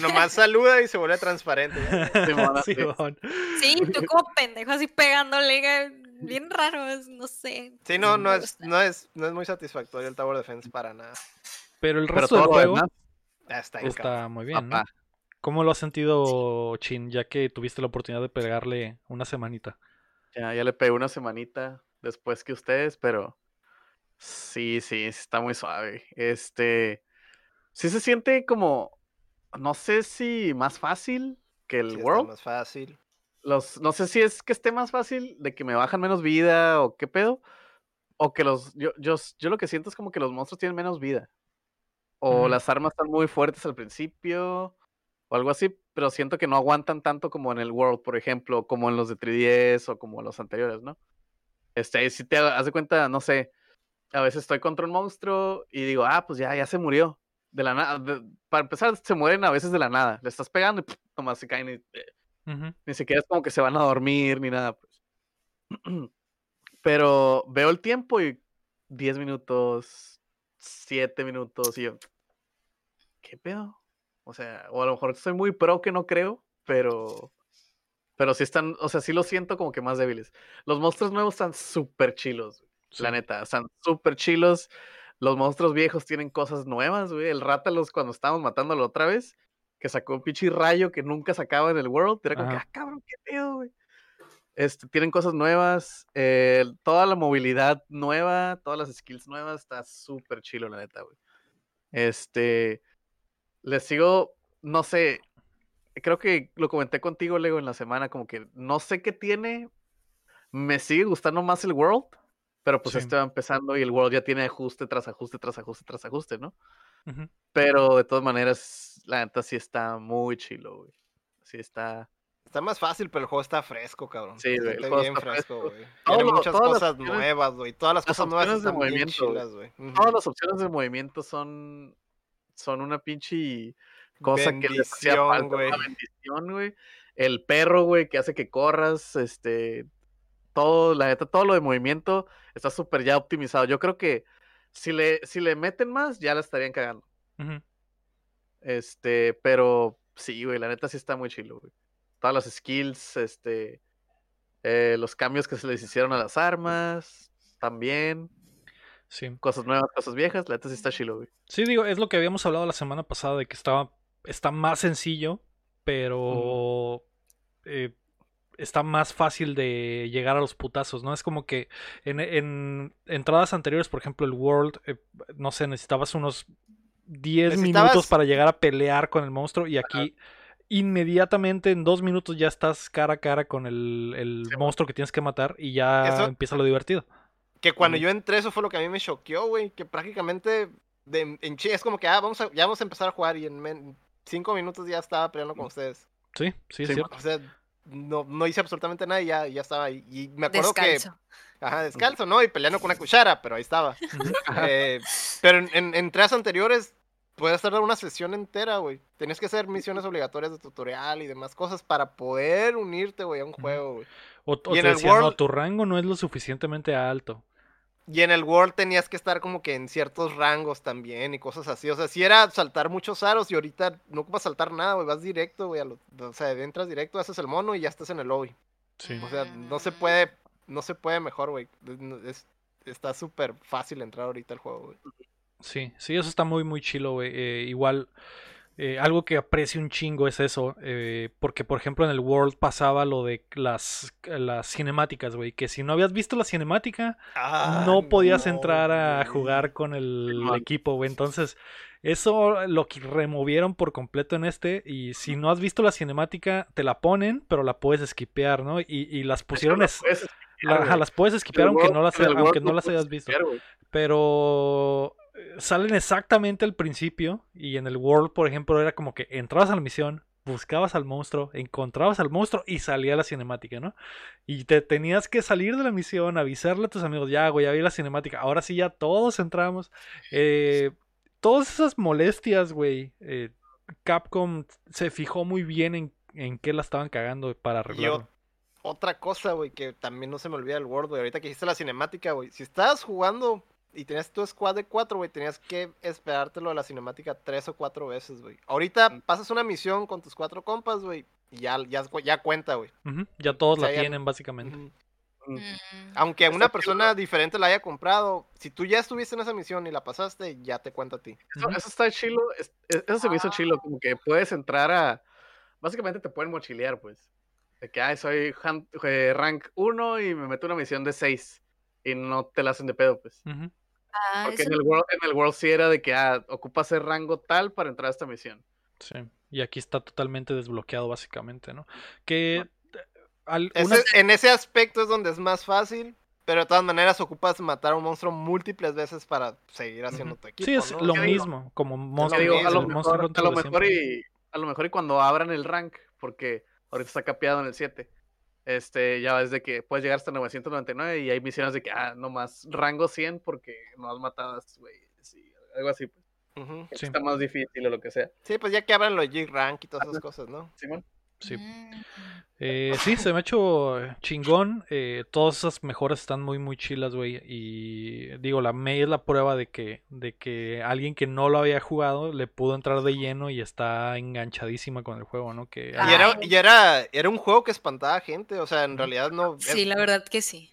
B: Nomás saluda y se vuelve transparente.
C: Simón.
D: Sí, tú como pendejo así pegándole, bien raro, es- no sé.
B: Sí, no, no es, no es, no es muy satisfactorio el Tower Defense para nada.
A: Pero el
C: Pero
A: resto
C: todo
A: del juego
B: está
A: muy bien, ¿no? ¿Cómo lo has sentido, Chin, ya que tuviste la oportunidad de pegarle una semanita?
C: Ya, ya le pegué una semanita después que ustedes, pero sí, sí, sí está muy suave. Este, sí se siente como, no sé si más fácil que el
B: Sí, está
C: World.
B: más fácil.
C: Los, no sé si es que esté más fácil de que me bajan menos vida o qué pedo. O que los, yo, yo, yo lo que siento es como que los monstruos tienen menos vida. O las armas están muy fuertes al principio. O algo así, pero siento que no aguantan tanto como en el World, por ejemplo, como en los de 3DS o como los anteriores, ¿no? Este, si te das de cuenta, no sé, a veces estoy contra un monstruo y digo, ah, pues ya, ya se murió. De la nada, de- para empezar, se mueren a veces de la nada. Le estás pegando y ¡pum! nomás se caen y eh, ni siquiera es como que se van a dormir ni nada, pues. Pero veo el tiempo y 10 minutos, 7 minutos y yo, ¿qué pedo? O sea, o a lo mejor soy muy pro que no creo, pero pero sí están, o sea, sí los siento como que más débiles. Los monstruos nuevos están súper chilos, la neta, están súper chilos. Los monstruos viejos tienen cosas nuevas, güey. El Rátalos, cuando estábamos matándolo otra vez, que sacó un pinche rayo que nunca sacaba en el World, era como que, ah, cabrón, qué pedo, güey. Este, tienen cosas nuevas, eh, toda la movilidad nueva, todas las skills nuevas, está súper chilo, la neta, güey. Este, les sigo, no sé, creo que lo comenté contigo, Lego, en la semana, como que no sé qué tiene, me sigue gustando más el World, Pero pues
A: Sí.
C: este va empezando y el World ya tiene ajuste tras ajuste tras ajuste tras ajuste, ¿no?
A: Ujú.
C: Pero de todas maneras, la neta sí está muy chilo, güey. Sí está.
B: Está más fácil, pero el juego está fresco, cabrón.
C: Sí, güey, el juego
B: bien
C: está
B: fresco, güey. Tiene muchas cosas nuevas, güey. Todas las
C: las
B: cosas nuevas
C: de
B: están bien
C: movimiento, güey.
B: chilas, güey.
C: Todas las opciones de movimiento son. Son una pinche cosa que les hacía
B: Bendición,
C: falta. Una bendición, güey. El perro, güey, que hace que corras. Este. Todo, la neta, todo lo de movimiento está súper ya optimizado. Yo creo que si le, si le meten más, ya la estarían cagando. Este, pero sí, güey, la neta sí está muy chilo, güey. Todas las skills, este, eh, los cambios que se les hicieron a las armas, también,
A: Sí.
C: cosas nuevas, cosas viejas, la neta sí está chilo, güey.
A: Sí, digo, es lo que habíamos hablado la semana pasada de que estaba está más sencillo, pero eh, está más fácil de llegar a los putazos, ¿no? Es como que en, en entradas anteriores, por ejemplo, el World, eh, no sé, necesitabas unos 10
B: Necesitabas-
A: minutos para llegar a pelear con el monstruo y aquí inmediatamente en dos minutos ya estás cara a cara con el, el
C: Sí,
A: monstruo que tienes que matar y ya
B: Eso-
A: empieza lo divertido.
B: Que cuando yo entré, eso fue lo que a mí me choqueó, güey. Que prácticamente de- en chi- es como que, ah, vamos a, ya vamos a empezar a jugar y en men- cinco minutos ya estaba peleando con ustedes.
A: Sí, sí,
C: Sí,
A: cierto.
B: O sea, no, no hice absolutamente nada y ya, ya estaba ahí. Y me acuerdo
D: Descalzo.
B: que. Ajá, descalzo, ¿no? Y peleando con una cuchara, pero ahí estaba. Eh, pero en, en, en tres anteriores, puedes tardar una sesión entera, güey. Tenías que hacer misiones obligatorias de tutorial y demás cosas para poder unirte, güey, a un juego, güey.
A: O, o
B: Y en
A: te
B: el
A: decían, no,
B: World-
A: tu rango no es lo suficientemente alto.
B: Y en el World tenías que estar como que en ciertos rangos también y cosas así. O sea, si era saltar muchos aros y ahorita no ocupas saltar nada, güey. Vas directo, güey. O sea, entras directo, haces el mono y ya estás en el lobby.
A: Sí.
B: O sea, no se puede, no se puede mejor, güey. Es- es- está súper fácil entrar ahorita al juego, güey.
A: Sí, sí, eso está muy, muy chilo, güey. Eh, igual, eh, algo que aprecio un chingo es eso. eh, porque, por ejemplo, en el World pasaba lo de las, las cinemáticas, güey. Que si no habías visto la cinemática,
B: Ah,
A: no podías
B: no,
A: entrar a jugar con el equipo, güey. Entonces, eso lo que removieron por completo en este. Y si no has visto la cinemática, te la ponen, pero la puedes esquipear, ¿no? Y, y las pusieron. Es- la- las puedes esquipear aunque no las, aunque no las hayas visto pero salen exactamente al principio y en el World, por ejemplo, era como que entrabas a la misión, buscabas al monstruo, encontrabas al monstruo y salía la cinemática, ¿no? Y te tenías que salir de la misión, avisarle a tus amigos, ya, güey, ya vi la cinemática, ahora sí ya todos entramos. Eh, todas esas molestias, güey, eh, Capcom se fijó muy bien en, en qué la estaban cagando para arreglarlo.
B: otra cosa, güey, que también no se me olvida del World, güey. Ahorita que hiciste la cinemática, güey. Si estabas jugando y tenías tu squad de cuatro, güey, tenías que esperártelo de la cinemática tres o cuatro veces, güey. Ahorita pasas una misión con tus cuatro compas, güey, y ya, ya, ya cuenta, güey.
A: Ya todos
B: o sea,
A: la
B: ya-
A: tienen, básicamente.
B: Ujú.
C: Mm.
D: Mm.
B: Aunque una persona diferente la haya comprado, si tú ya estuviste en esa misión y la pasaste, ya te cuenta a ti.
C: Eso, está chilo, es- es- eso se me hizo chilo, como que puedes entrar a, básicamente te pueden mochilear, pues, de que, ay, soy eh, rank 1 y me meto una misión de 6 y no te la hacen de pedo, pues,
A: Ujú.
D: Ah,
C: porque en el, world, en el World sí era de que, ah, ocupa ser rango tal para entrar a esta misión.
A: Sí, y aquí está totalmente desbloqueado básicamente, ¿no? Que
B: Ese- en ese aspecto es donde es más fácil, pero de todas maneras ocupas matar a un monstruo múltiples veces para seguir haciendo tu equipo.
A: sí es
B: ¿no?
A: lo mismo, como monstruo,
C: digo, a lo
A: el
C: mejor, a lo mejor y a lo mejor y cuando abran el rank, porque ahorita está capeado en el 7. Este, ya es de que puedes llegar hasta 999 y hay misiones de que, ah, nomás rango 100 porque no has matado a estos güeyes y algo así, pues.
A: Sí.
C: Está más difícil o lo que sea.
B: Sí, pues ya que abran los G-Rank y todas esas cosas, ¿no?
C: Simón.
A: Sí.
D: Mm.
A: Eh, sí, se me ha hecho eh, chingón. eh, todas esas mejoras están muy, muy chilas, güey. Y digo, la May es la prueba de que, de que alguien que no lo había jugado le pudo entrar de lleno y está enganchadísima con el juego, ¿no? Que
B: Y era, y era, era un juego que espantaba a gente, o sea, en realidad no. es-
D: Sí, la verdad que sí.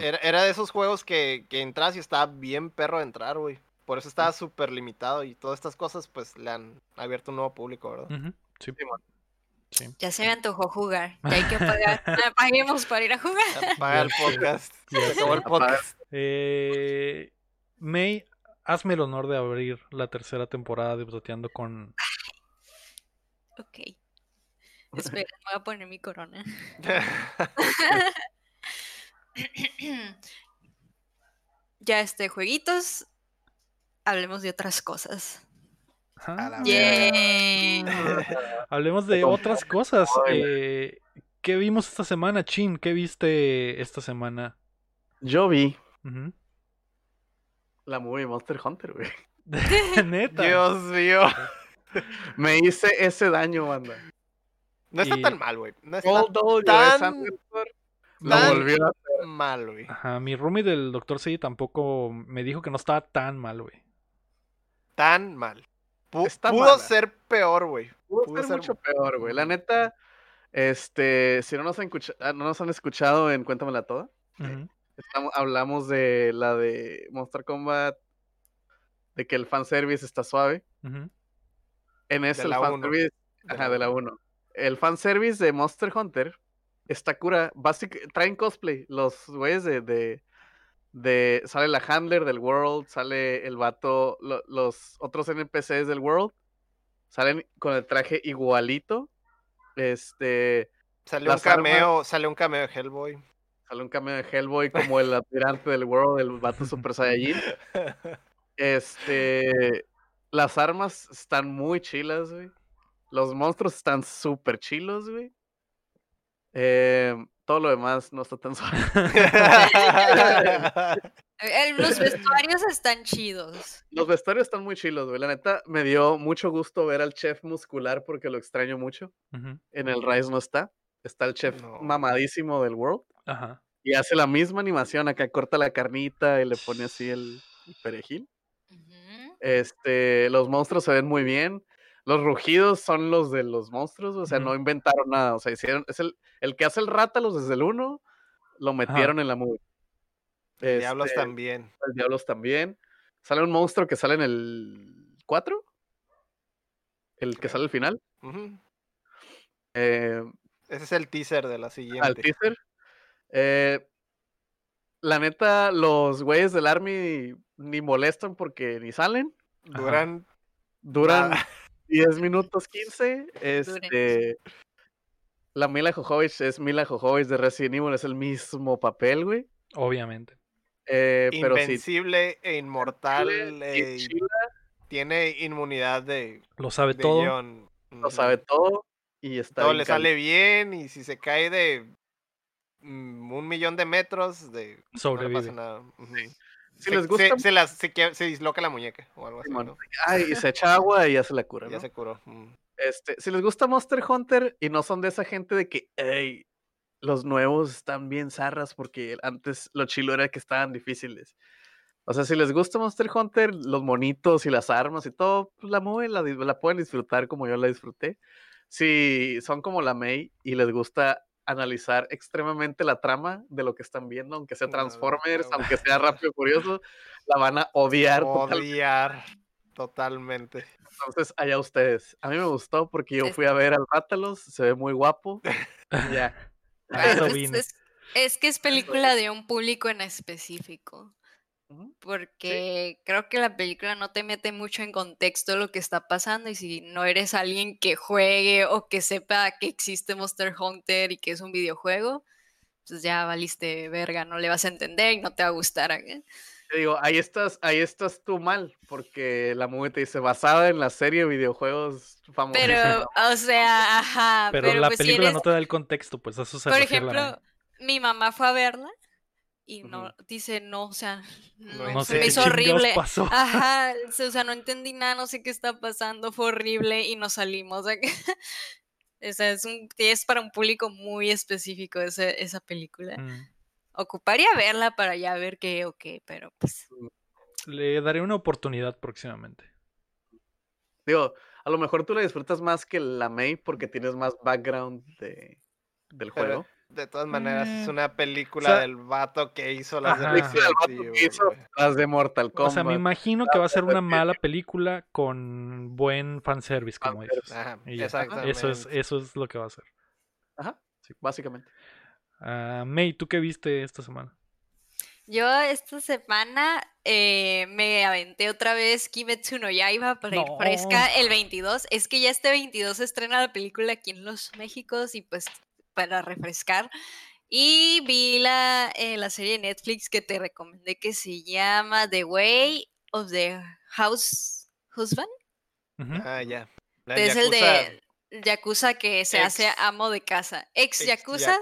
B: Era, era de esos juegos que, que entras y estaba bien perro de entrar, güey. Por eso estaba súper limitado y todas estas cosas, pues, le han abierto un nuevo público, ¿verdad?
A: Sí,
C: Simón.
A: Sí.
D: Ya se me antojó jugar. Ya hay que pagar. Paguemos para ir a jugar.
B: Apaga el podcast.
A: ya
B: Se acabó el podcast.
A: Eh, May, hazme el honor de abrir la tercera temporada de Boteando con.
D: Ok. Espera, me voy a poner mi corona. ya este, jueguitos, hablemos de otras cosas.
A: Ajá.
B: A la
D: Yay.
A: Hablemos de otras cosas. Eh, ¿Qué vimos esta semana, Chin? ¿Qué viste esta semana?
C: Yo vi la movie Monster Hunter, güey.
A: Neta.
B: Dios mío.
C: Me hice ese daño, banda.
B: No está
A: Y-
B: tan mal, güey. No está
C: Todo
B: tan-
C: la volvió a
B: mal, güey.
A: Ajá, mi roomie del Dr. C tampoco me dijo que no estaba tan mal, güey.
B: Tan mal.
C: Está
B: pudo
C: mala.
B: ser peor, güey.
C: Pudo
B: Pudo
C: ser
B: ser-
C: mucho peor, güey. La neta, este, si no nos han, ah, no nos han escuchado en Cuéntamela Toda, estamos- hablamos de la de Monster Kombat, de que el fanservice está suave. En ese,
B: De
C: el
B: uno.
C: fanservice,
B: De
C: ajá, de la
B: uno.
C: 1. El fanservice de Monster Hunter está cura. Basic, traen cosplay. Los güeyes de, de, de- Sale la handler del World, sale el vato, lo- los otros NPCs del World. Salen con el traje igualito. Este.
B: Salió un
C: Las armas-
B: cameo, salió un cameo de Hellboy.
C: Sale un cameo de Hellboy como el aspirante del World, el vato Super Saiyajin. Este. Las armas están muy chilas, güey. Los monstruos están súper chilos, güey. Eh, todo lo demás no está tan suave.
D: Eh, Los vestuarios están chidos.
C: Los vestuarios están muy chilos, güey. La neta, me dio mucho gusto ver al chef muscular porque lo extraño mucho. En el Rise no está. Está el chef
B: No.
C: mamadísimo del World.
A: Ajá.
C: Y hace la misma animación. Acá corta la carnita y le pone así el, el perejil. Este, los monstruos se ven muy bien. Los rugidos son los de los monstruos, o sea, no inventaron nada. O sea, hicieron, es el, el que hace el rátalos desde el 1, lo metieron en la movie.
B: Diablos
C: Este,
B: también.
C: el Diablos también. Sale un monstruo que sale en el 4. El que sale al final. Eh,
B: Ese es el teaser de la
C: al
B: siguiente.
C: teaser. Eh, la neta, los güeyes del Army ni molestan porque ni salen.
B: Duran
C: Duran. 10 minutos 15. Este. La Mila Jojovich es Mila Jojovich de Resident Evil, es el mismo papel, güey.
A: Obviamente.
C: Eh, pero sí.
B: invencible e inmortal. eh, tiene inmunidad de,
A: Lo sabe
B: de
A: todo.
B: guion.
C: lo sabe todo. Y está
B: Todo
C: bien
B: le sale bien y si se cae de mm, un millón de metros, de, no le
A: Sobrevive.
B: pasa nada. Ujú.
C: Si
B: Se-
C: les gusta,
B: se, las- se quie- se disloca la muñeca o algo así. ¿no?
C: ay, y se echa agua y ya se la cura,
B: Ya
C: ¿no?
B: se curó. mm.
C: Este, si les gusta Monster Hunter y no son de esa gente de que, "Ey, los nuevos están bien zarras porque antes lo chilo era que estaban difíciles. O sea, si les gusta Monster Hunter, los monitos y las armas y todo, pues la movie la, la pueden disfrutar como yo la disfruté. Si son como la May y les gusta analizar extremadamente la trama de lo que están viendo, aunque sea
B: No, no,
C: Transformers,
B: no.
C: aunque sea Rápido y Furioso, la van a odiar. totalmente.
B: Odiar totalmente.
C: Entonces, allá ustedes. A mí me gustó porque yo fui a ver al Rátalos, se ve muy guapo. y ya.
D: Es, es que es película de un público en específico. Porque creo que la película no te mete mucho en contexto lo que está pasando y si no eres alguien que juegue o que sepa que existe Monster Hunter y que es un videojuego, pues ya valiste verga, no le vas a entender y no te va a gustar. ¿eh?
C: Te digo, ahí estás, ahí estás tú mal, porque la movie te dice basada en la serie de videojuegos famosa.
D: Pero, o sea, ajá.
A: Pero, la
D: pues, si
A: película
D: eres-
A: no te da el contexto, pues eso se
D: Por
A: la
D: ejemplo, mi mamá fue a verla y no, dice, no, o sea, no,
A: No sé
D: me hizo horrible.
A: pasó.
D: Ajá, o sea, no entendí nada, no sé qué está pasando, fue horrible y nos salimos. O sea, que- o sea, es, un, es para un público muy específico ese- esa película.
A: Mm.
D: Ocuparía verla para ya ver qué o qué, pero pues...
A: Le daré una oportunidad próximamente.
C: Digo, a lo mejor tú la disfrutas más que la May porque tienes más background de, del
B: Pero,
C: juego.
B: De todas maneras, es
A: Mm.
B: una película
A: sea,
B: del vato que hizo las de
A: Ajá.
C: Película del
B: Resident
C: vato
B: Evil,
C: que hizo
B: güey.
C: las de Mortal
A: O
C: Kombat.
A: sea, me imagino que va a ser una mala película con buen fanservice, como dices.
B: Ajá, exactamente.
A: Eso es, eso es lo que va a ser.
C: Ajá, sí, básicamente.
A: Ah, May, ¿tú qué viste esta semana?
D: Yo esta semana eh, me aventé otra vez Kimetsu no Yaiba para ir
A: No.
D: fresca el 22. Es que ya este 22 se estrena la película aquí en los Méxicos y pues para refrescar. Y vi la, eh, la serie de Netflix que te recomendé que se llama The Way of the House Husband.
B: Ah, ya. La
D: Es el de Yakuza que se hace amo de casa. Ex Yakuza.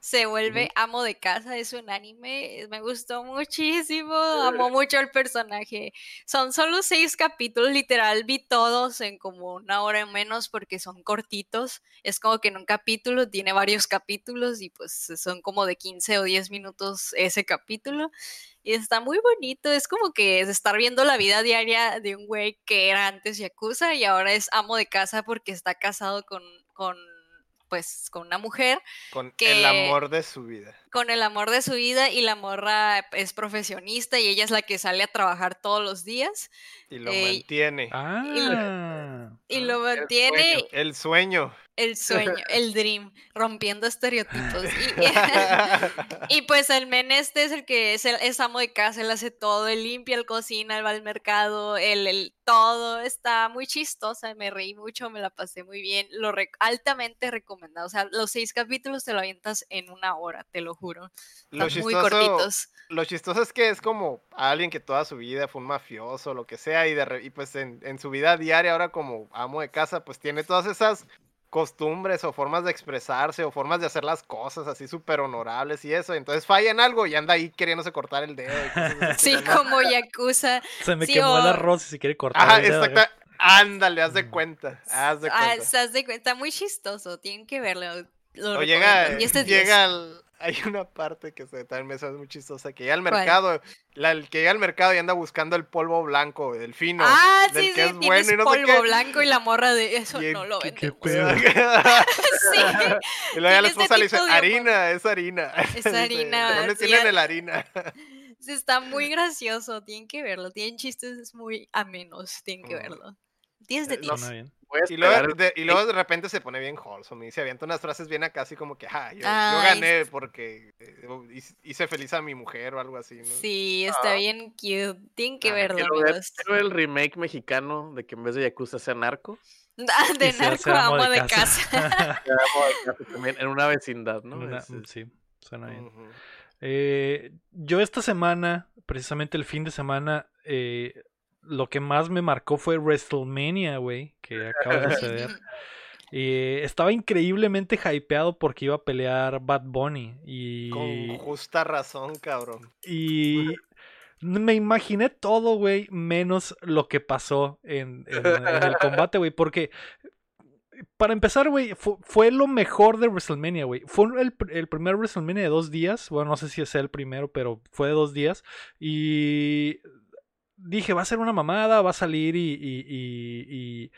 D: se vuelve amo de casa. Es un anime. Me gustó muchísimo. Amo mucho el personaje. Son solo seis capítulos. Literal, vi todos en como una hora o menos porque son cortitos. Es como que en un capítulo tiene varios capítulos y pues son como de 15 o 10 minutos ese capítulo. Y está muy bonito. Es como que es estar viendo la vida diaria de un güey que era antes Yakuza y ahora es amo de casa porque está casado con, con pues, con una mujer
B: Con
D: que-
B: el amor de su vida.
D: con el amor de su vida y la morra es profesionista y ella es la que sale a trabajar todos los días
B: Y lo
D: Eh,
B: mantiene.
A: Ah.
D: y
C: Ah,
D: lo
C: el
D: mantiene
B: El sueño.
D: El sueño, el dream, rompiendo estereotipos. Y, y pues el men este es el que es, el, es amo de casa, él hace todo, él limpia, él cocina, él va al mercado, él, él- todo, está muy chistosa, me reí mucho, me la pasé muy bien, lo rec- altamente recomendado, o sea, los seis capítulos te lo avientas en una hora, te lo juro,
B: Lo
D: están muy
B: chistoso,
D: cortitos.
B: lo chistoso es que es como alguien que toda su vida fue un mafioso, lo que sea, y, de re- y pues en, en su vida diaria, ahora como amo de casa, pues tiene todas esas costumbres o formas de expresarse o formas de hacer las cosas así súper honorables y eso. Entonces falla en algo y anda ahí queriéndose cortar el dedo. y cosas así,
D: Sí,
B: ¿no?
D: como Yakuza.
A: Se me
D: Sí,
A: quemó el
D: o-
A: arroz y se quiere cortar.
B: Ajá,
A: el dedo,
B: exacta. Ándale, haz de cuenta. Haz de
D: Ah,
B: cuenta.
D: se haz de cuenta, muy chistoso, tienen que verlo. lo
B: O llega,
D: recomiendo, 10 de 10.
B: llega al- hay una parte que se, también me hace muy chistosa, que llega al mercado, la, el que llega al mercado y anda buscando el polvo blanco, el fino,
D: Ah,
B: del
D: sí,
B: que
D: sí,
B: es bueno y no sé
D: polvo
B: qué.
D: blanco y la morra de eso
B: Y
D: no
B: el-
D: lo
A: qué- qué.
D: Sí,
B: y luego ya la esposa le dice, harina, es harina.
D: Es harina,
B: ¿de ¿Dónde
D: sí,
B: tienen
D: a-
B: el harina?
D: está muy gracioso, tienen que verlo. Tienen chistes muy amenos, tienen que
B: Mm.
D: verlo. 10 de
C: Eh, no
D: 10.
A: Suena bien.
C: Voy a
B: Y luego, de, y luego de repente se pone bien wholesome y se avienta unas frases bien acá, así como que, ah, yo, gané porque eh, hice- feliz a mi mujer o algo así, ¿no?
D: Sí, está bien cute. Tienen que
B: Ah,
D: verlo,
C: Quiero ver, quiero el remake mexicano de que en vez de Yakuza sea narco.
D: Ah, De narco a amo de casa.
C: de casa también en una vecindad, ¿no?
A: Una-
C: Es- es-
A: sí, suena bien. Eh, yo esta semana, precisamente el fin de semana, eh, lo que más me marcó fue WrestleMania, güey, que acaba de suceder. Eh, estaba increíblemente hypeado porque iba a pelear Bad Bunny y,
B: Con justa razón, cabrón.
A: y me imaginé todo, güey, menos lo que pasó en, en- en el combate, güey, porque para empezar, güey, fu- fue, lo mejor de WrestleMania, güey. Fue el, el primer WrestleMania de dos días. Bueno, no sé si sea el primero, pero fue de dos días. Y dije, va a ser una mamada, va a salir y, y, y- y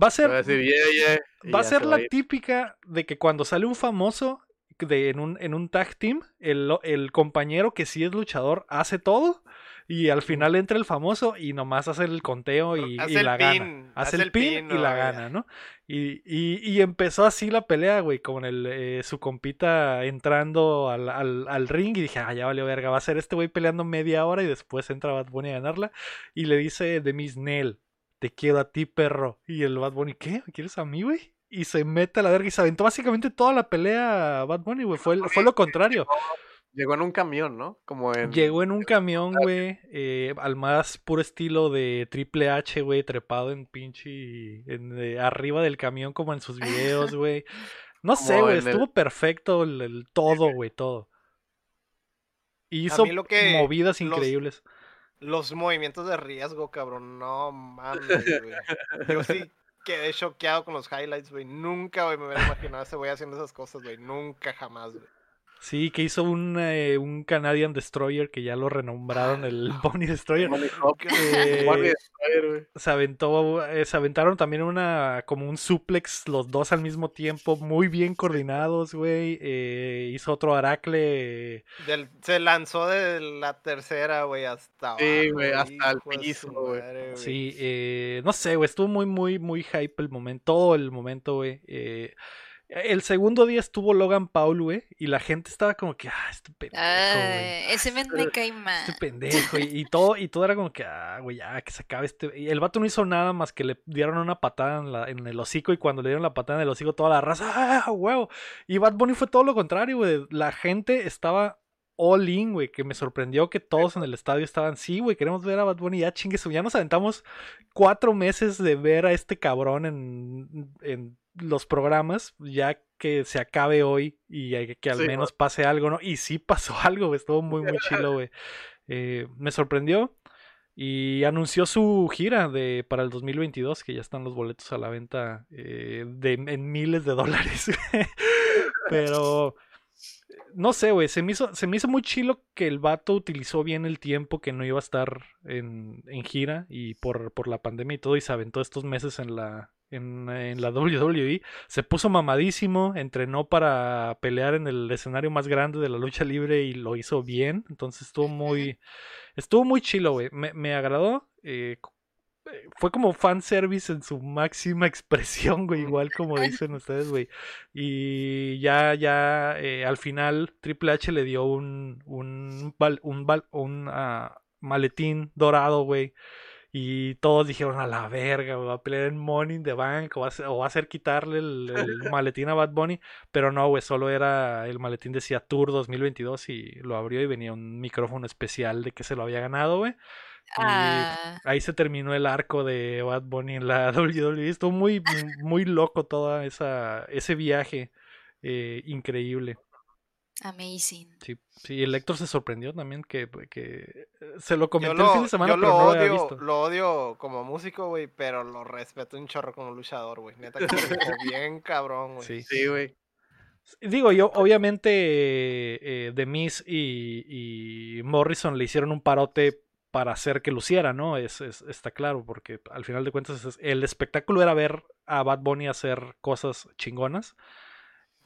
A: va a ser...
C: va a decir, "Yeah, yeah", y
A: Va a
C: ya
A: ser
C: se
A: la
C: ir.
A: típica de que cuando sale un famoso de, en, un, en un tag team, el, el compañero que sí es luchador hace todo y al final entra el famoso y nomás hace el conteo y,
B: Hace
A: y
B: el
A: la
B: pin,
A: gana.
B: hace
A: Hace el pin,
B: pin,
A: y la gana. ¿no? Y, y, y empezó así la pelea, güey, con el, eh, su compita entrando al, al, al ring y dije, ah, ya valió verga, va a ser este güey peleando media hora y después entra Bad Bunny a ganarla y le dice de Miss Nell, te quiero a ti, perro. Y el Bad Bunny, ¿qué? ¿Me quieres a mí, güey? Y se mete a la verga y se aventó básicamente toda la pelea a Bad Bunny, güey. Fue, fue lo contrario.
C: Llegó en un camión, ¿no? Como en.
A: Llegó en un camión, güey, eh, al más puro estilo de Triple H, güey, trepado en pinche, en, eh, arriba del camión como en sus videos, güey. No sé, güey,
C: el-
A: estuvo perfecto el, el todo, güey, todo. Hizo
B: mí lo que-
A: movidas
B: los-
A: increíbles.
B: Los movimientos de riesgo, cabrón, no mames, güey. Yo sí quedé choqueado con los highlights, güey. Nunca, güey, me hubiera imaginado a ese güey haciendo esas cosas, güey. Nunca, jamás, güey.
A: Sí, que hizo un, eh, un Canadian Destroyer que ya lo renombraron el Bonnie Destroyer. Eh,
C: Money Destroyer, güey.
A: se aventó, eh, se aventaron también una, como un suplex los dos al mismo tiempo, muy bien coordinados, güey. eh, hizo otro Aracle.
B: Del- se lanzó de la tercera, güey, hasta
C: Sí, güey, hasta el piso, güey.
A: Sí, eh, no sé, güey, estuvo muy, muy, muy hype el momento, todo el momento, güey. El segundo día estuvo Logan Paul, güey, y la gente estaba como que, ah, este pendejo,
D: ese men me cae mal.
A: Este pendejo, y, y todo, y todo era como que, ah, güey, ya, que se acabe este. Y el vato no hizo nada más que le dieron una patada en, la- en el hocico, y cuando le dieron la patada en el hocico, toda la raza, ah, huevo. Y Bad Bunny fue todo lo contrario, güey. La gente estaba all in, güey, que me sorprendió que todos en el estadio estaban, sí, güey, queremos ver a Bad Bunny, ya chingue su- ya nos aventamos cuatro meses de ver a este cabrón en, en los programas, ya que se acabe hoy y hay- que al
C: Sí,
A: menos pase algo, ¿no? Y sí pasó algo, güey, estuvo muy, muy chilo, güey. Eh, me sorprendió y anunció su gira de para el 2022, que ya están los boletos a la venta eh, de, en miles de dólares. Pero no sé, güey, se me hizo, se me hizo muy chilo que el vato utilizó bien el tiempo que no iba a estar en, en gira y por, por la pandemia y todo, y se aventó estos meses en la, en, en la WWE. Se puso mamadísimo, entrenó para pelear en el escenario más grande de la lucha libre y lo hizo bien. Entonces estuvo muy, estuvo muy chilo, güey. Me, me agradó. eh, eh, fue como fanservice en su máxima expresión, güey, igual como dicen ustedes, güey. Y ya, ya, eh, al final Triple H le dio un, un, un, un ah, maletín dorado, güey. Y todos dijeron a la verga, va a pelear en Money in the Bank o va a hacer, o va a hacer quitarle el, el maletín a Bad Bunny. Pero no, güey, solo era el maletín decía Tour 2022 y lo abrió y venía un micrófono especial de que se lo había ganado, güey. Y
D: Ah,
A: ahí se terminó el arco de Bad Bunny en la WWE. Estuvo muy, muy loco toda esa ese viaje eh, increíble.
D: Amazing.
A: Sí, sí, el Héctor se sorprendió también que, que eh, se lo
B: Yo
A: comenté el fin de semana,
B: yo
A: pero
B: lo
A: no lo había
B: odio,
A: visto.
B: lo odio como músico, güey, pero lo respeto un chorro como luchador, güey. Neta, que bien cabrón, güey.
A: Sí.
C: Sí, güey.
A: Digo, yo, obviamente, eh, The Miz y, y Morrison le hicieron un parote para hacer que luciera, ¿no? Es, es- está claro, porque al final de cuentas es- el espectáculo era ver a Bad Bunny hacer cosas chingonas.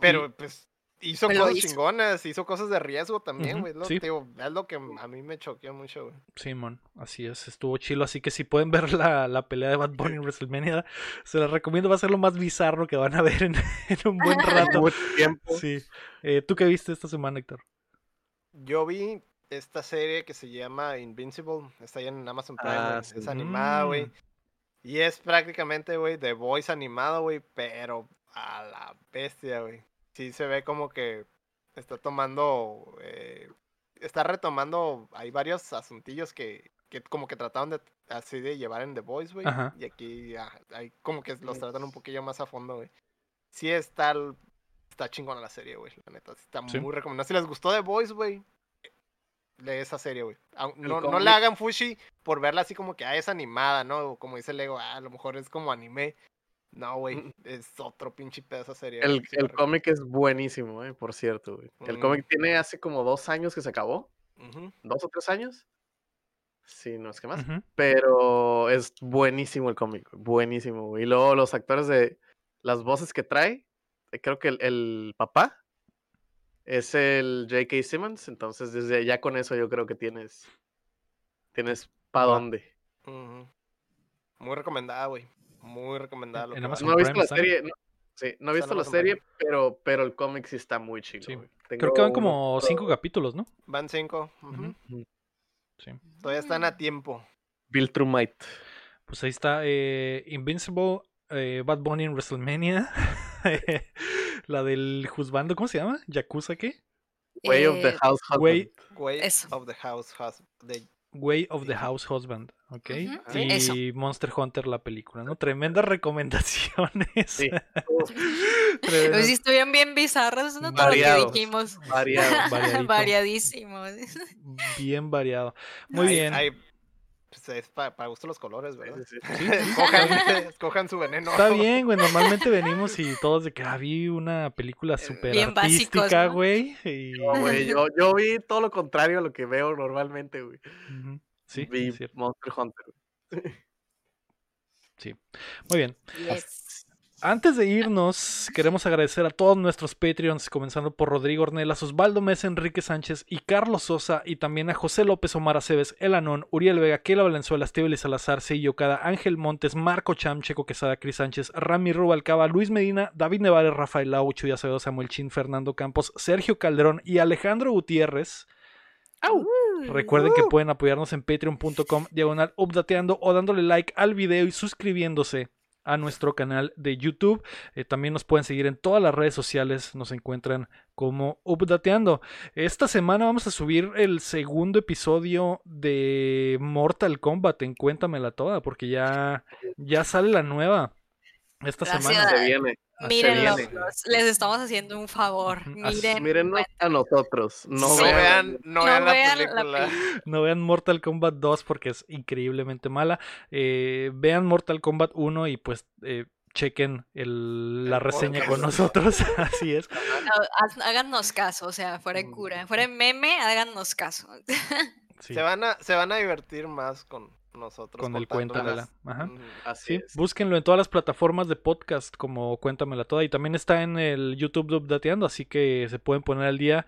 B: Pero, pues, hizo cosas
D: hizo.
B: chingonas, hizo cosas de riesgo también, güey.
A: sí.
B: te digo, es lo que a mí me choqueó mucho, güey.
A: Simón, así es, estuvo chilo. Así que si pueden ver la, la pelea de Bad Bunny en WrestleMania, se las recomiendo. Va a ser lo más bizarro que van a ver en, en un buen rato.
C: Tiempo.
A: Sí. Eh, ¿Tú qué viste esta semana, Héctor?
B: Yo vi esta serie que se llama Invincible, está ahí en Amazon Prime,
C: Ah, sí.
B: es animada, güey.
A: Mm.
B: Y es prácticamente, güey, The Voice animado, güey, pero a la bestia, güey. Sí se ve como que está tomando, eh, está retomando, hay varios asuntillos que, que como que trataron de así de llevar en The Voice, güey. Y aquí ah, hay como que los tratan un poquillo más a fondo, güey. Sí está, el- está chingona la serie, güey, la neta. Está
A: Sí.
B: muy recomendada. Si les gustó The Voice, güey, de esa serie, güey. No, no le hagan fushi por verla así como que, ah, es animada, ¿no? O como dice Lego, ah, a lo mejor es como anime. No, güey, es otro pinche pedazo de serie.
C: El,
B: sí
C: el cómic es buenísimo, eh, por cierto, güey. El
B: Mm.
C: cómic tiene hace como dos años que se acabó. ¿Dos o tres años? Sí, no es que más. Pero es buenísimo el cómic, güey, buenísimo. güey. Y luego los actores de las voces que trae, eh, creo que el, el papá es el J.K. Simmons, entonces desde ya con eso yo creo que tienes, tienes pa' dónde.
B: Muy recomendada, güey. Muy recomendada.
A: Amazon
C: No he
A: Prime
C: visto la serie, no, sí, no he visto la serie, pero, pero el cómic sí está muy chido.
A: Sí. Creo que van
C: uno-
A: como cinco capítulos, ¿no?
B: Van cinco. ujú.
A: Ujú. Sí.
B: Todavía están a tiempo.
C: Bill True Might.
A: Pues ahí está eh, Invincible, eh, Bad Bunny en WrestleMania. la del juzgando, ¿cómo se llama? ¿Yakuza qué?
C: Way of the
D: Eh,
C: House Husband.
A: Way,
B: Way of the House de
A: Way of the House Husband, ¿ok? Y
D: eso.
A: Monster Hunter, la película, ¿no? Tremendas recomendaciones.
C: Sí.
D: Pues
A: Tremendas-
D: sí estuvieron bien bizarros, ¿no? Todo lo que
C: Variados.
D: dijimos.
C: Variado.
A: Variadito.
D: Variadísimos.
A: Bien variado. Muy
B: Hay-
A: bien.
B: hay- pues es pa- para gusto los colores, ¿verdad?
C: Sí, sí, sí.
B: escojan, escojan su veneno.
A: Está bien, güey. Normalmente venimos y todos de que ah, vi una película súper
D: Bien básicos,
A: artística,
D: ¿no?
A: güey. y-
C: No, güey, yo, yo vi todo lo contrario a lo que veo normalmente, güey.
A: Sí,
C: vi. Monster Hunter.
A: Sí. Muy bien.
D: Yes.
A: Antes de irnos, queremos agradecer a todos nuestros Patreons, comenzando por Rodrigo Ornelas, Osvaldo Mesa, Enrique Sánchez y Carlos Sosa, y también a José López, Omar Aceves, Elanón, Uriel Vega, Kela Valenzuela, Esteve Salazar, Seillo Cada, Ángel Montes, Marco Cham, Checo Quesada, Cris Sánchez, Rami Rubalcaba, Luis Medina, David Nevares, Rafael Lau, Chuy Acevedo, Samuel Chin, Fernando Campos, Sergio Calderón y Alejandro Gutiérrez. Recuerden que pueden apoyarnos en patreon.com diagonal updateando o dándole like al video y suscribiéndose a nuestro canal de YouTube. Eh, también nos pueden seguir en todas las redes sociales, nos encuentran como Updateando. Esta semana vamos a subir el segundo episodio de Mortal Kombat en Cuéntamela Toda, porque ya, ya sale la nueva. Esta semana.
C: Se viene.
D: Mírenlo, les estamos haciendo un favor. Miren,
C: Mírenos a nosotros. No, vean.
B: no
D: no
B: vean la
D: vean la
B: película.
A: No vean Mortal Kombat 2 porque es increíblemente mala. Eh, vean Mortal Kombat 1 y pues eh, chequen el- la
B: El
A: reseña
B: podcast.
A: con nosotros. Así es.
D: no, háganos caso, o sea, fuera de cura, fuera de meme, háganos caso.
A: Sí,
B: Se, van a, se van a divertir más con nosotros.
A: con el. Cuéntamela. Ajá.
C: Así
A: Sí,
C: es.
A: búsquenlo en todas las plataformas de podcast como Cuéntamela Toda y también está en el YouTube de Updateando, así que se pueden poner al día.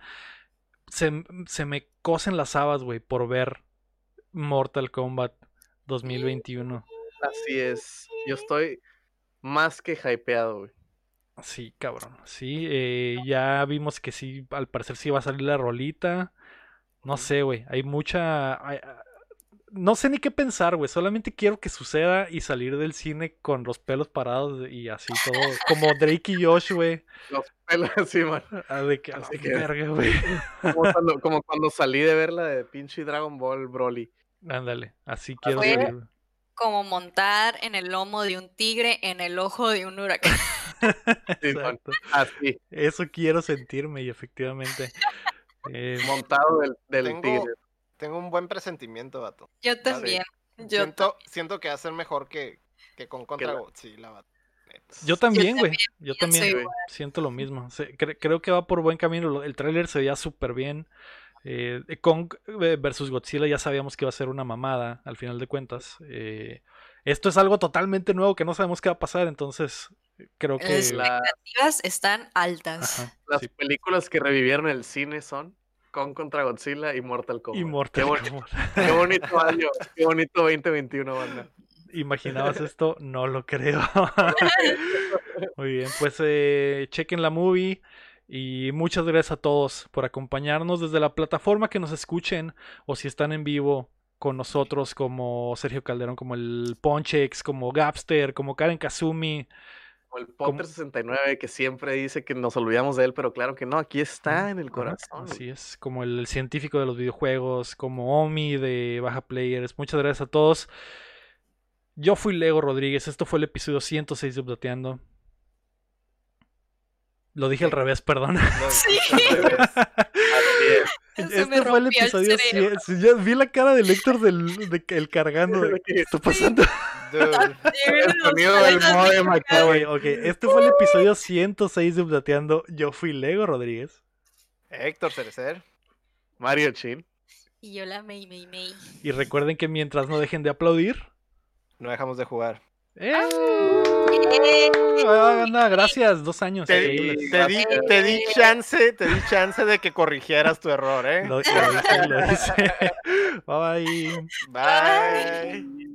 A: Se, se me cosen las habas, güey, por ver Mortal Kombat 2021.
C: Así es. Yo estoy más que hypeado, güey.
A: Sí, cabrón. Sí, eh, ya vimos que sí, al parecer sí va a salir la rolita. No sé, güey. Hay mucha... hay- no sé ni qué pensar, güey. Solamente quiero que suceda y salir del cine con los pelos parados y así todo. Como Drake y Josh, güey.
C: Los pelos así, man.
A: Ah, de que,
C: Así
A: ah,
C: que-
A: verga, güey.
C: Como cuando, como cuando salí de ver la de pinche Dragon Ball Broly.
A: Ándale, así quiero salir.
D: Como montar en el lomo de un tigre en el ojo de un huracán.
C: Sí.
A: Exacto.
C: Así,
A: Eso quiero sentirme y efectivamente. eh,
C: montado del, del
B: Tengo-
C: tigre.
B: Tengo un buen presentimiento, vato.
D: Yo también. Yo
B: siento, siento que va a ser mejor que, que con Contra
C: la-
B: Godzilla, vato.
A: Yo también, güey. Yo también güey, siento lo mismo. Se- cre- creo que va por buen camino. El tráiler se veía súper bien. Eh, Kong eh, versus Godzilla ya sabíamos que iba a ser una mamada al final de cuentas. Eh, esto es algo totalmente nuevo que no sabemos qué va a pasar, entonces creo que...
D: Es-
C: La-
D: expectativas están altas.
A: Ajá,
C: las
A: sí.
C: películas que revivieron el cine son Kong contra Godzilla y Mortal Kombat.
A: Y Mortal
C: Qué, boni-
A: Kombat.
C: qué bonito año, qué bonito 2021, banda.
A: ¿Imaginabas esto? No lo creo. Muy bien, pues eh, chequen la movie y muchas gracias a todos por acompañarnos desde la plataforma que nos escuchen o si están en vivo con nosotros como Sergio Calderón, como el Ponchex, como Gapster, como Karen Kazumi.
C: Como el Potter 69 que siempre dice que nos olvidamos de él, pero claro que no, aquí está en el corazón.
A: Así es, como el científico de los videojuegos, como Omi de Baja Players. Muchas gracias a todos. Yo fui Lego Rodríguez, esto fue el episodio 106 de Updateando. Lo dije al revés, perdón.
B: No,
D: Sí.
B: al revés.
C: Así es.
D: Se me
A: Este fue el
D: el
A: episodio
D: cerebro.
A: 100. Sí, ya vi la cara del Héctor del de el cargando. de, ¿Qué está pasando?
C: El
A: este fue el episodio 106 de Updateando. Yo fui Lego Rodríguez.
B: Héctor Cerecer.
C: Mario Chin.
D: Y yo la Mei Mei Mei.
A: Y recuerden que mientras no dejen de aplaudir.
B: No dejamos de jugar.
A: ¡Eh! Ah, anda, gracias, dos años.
B: Te, di, te di chance, te di chance de que corrigieras tu error, ¿eh?
A: Lo, lo hice, lo hice. Bye bye.
B: Bye.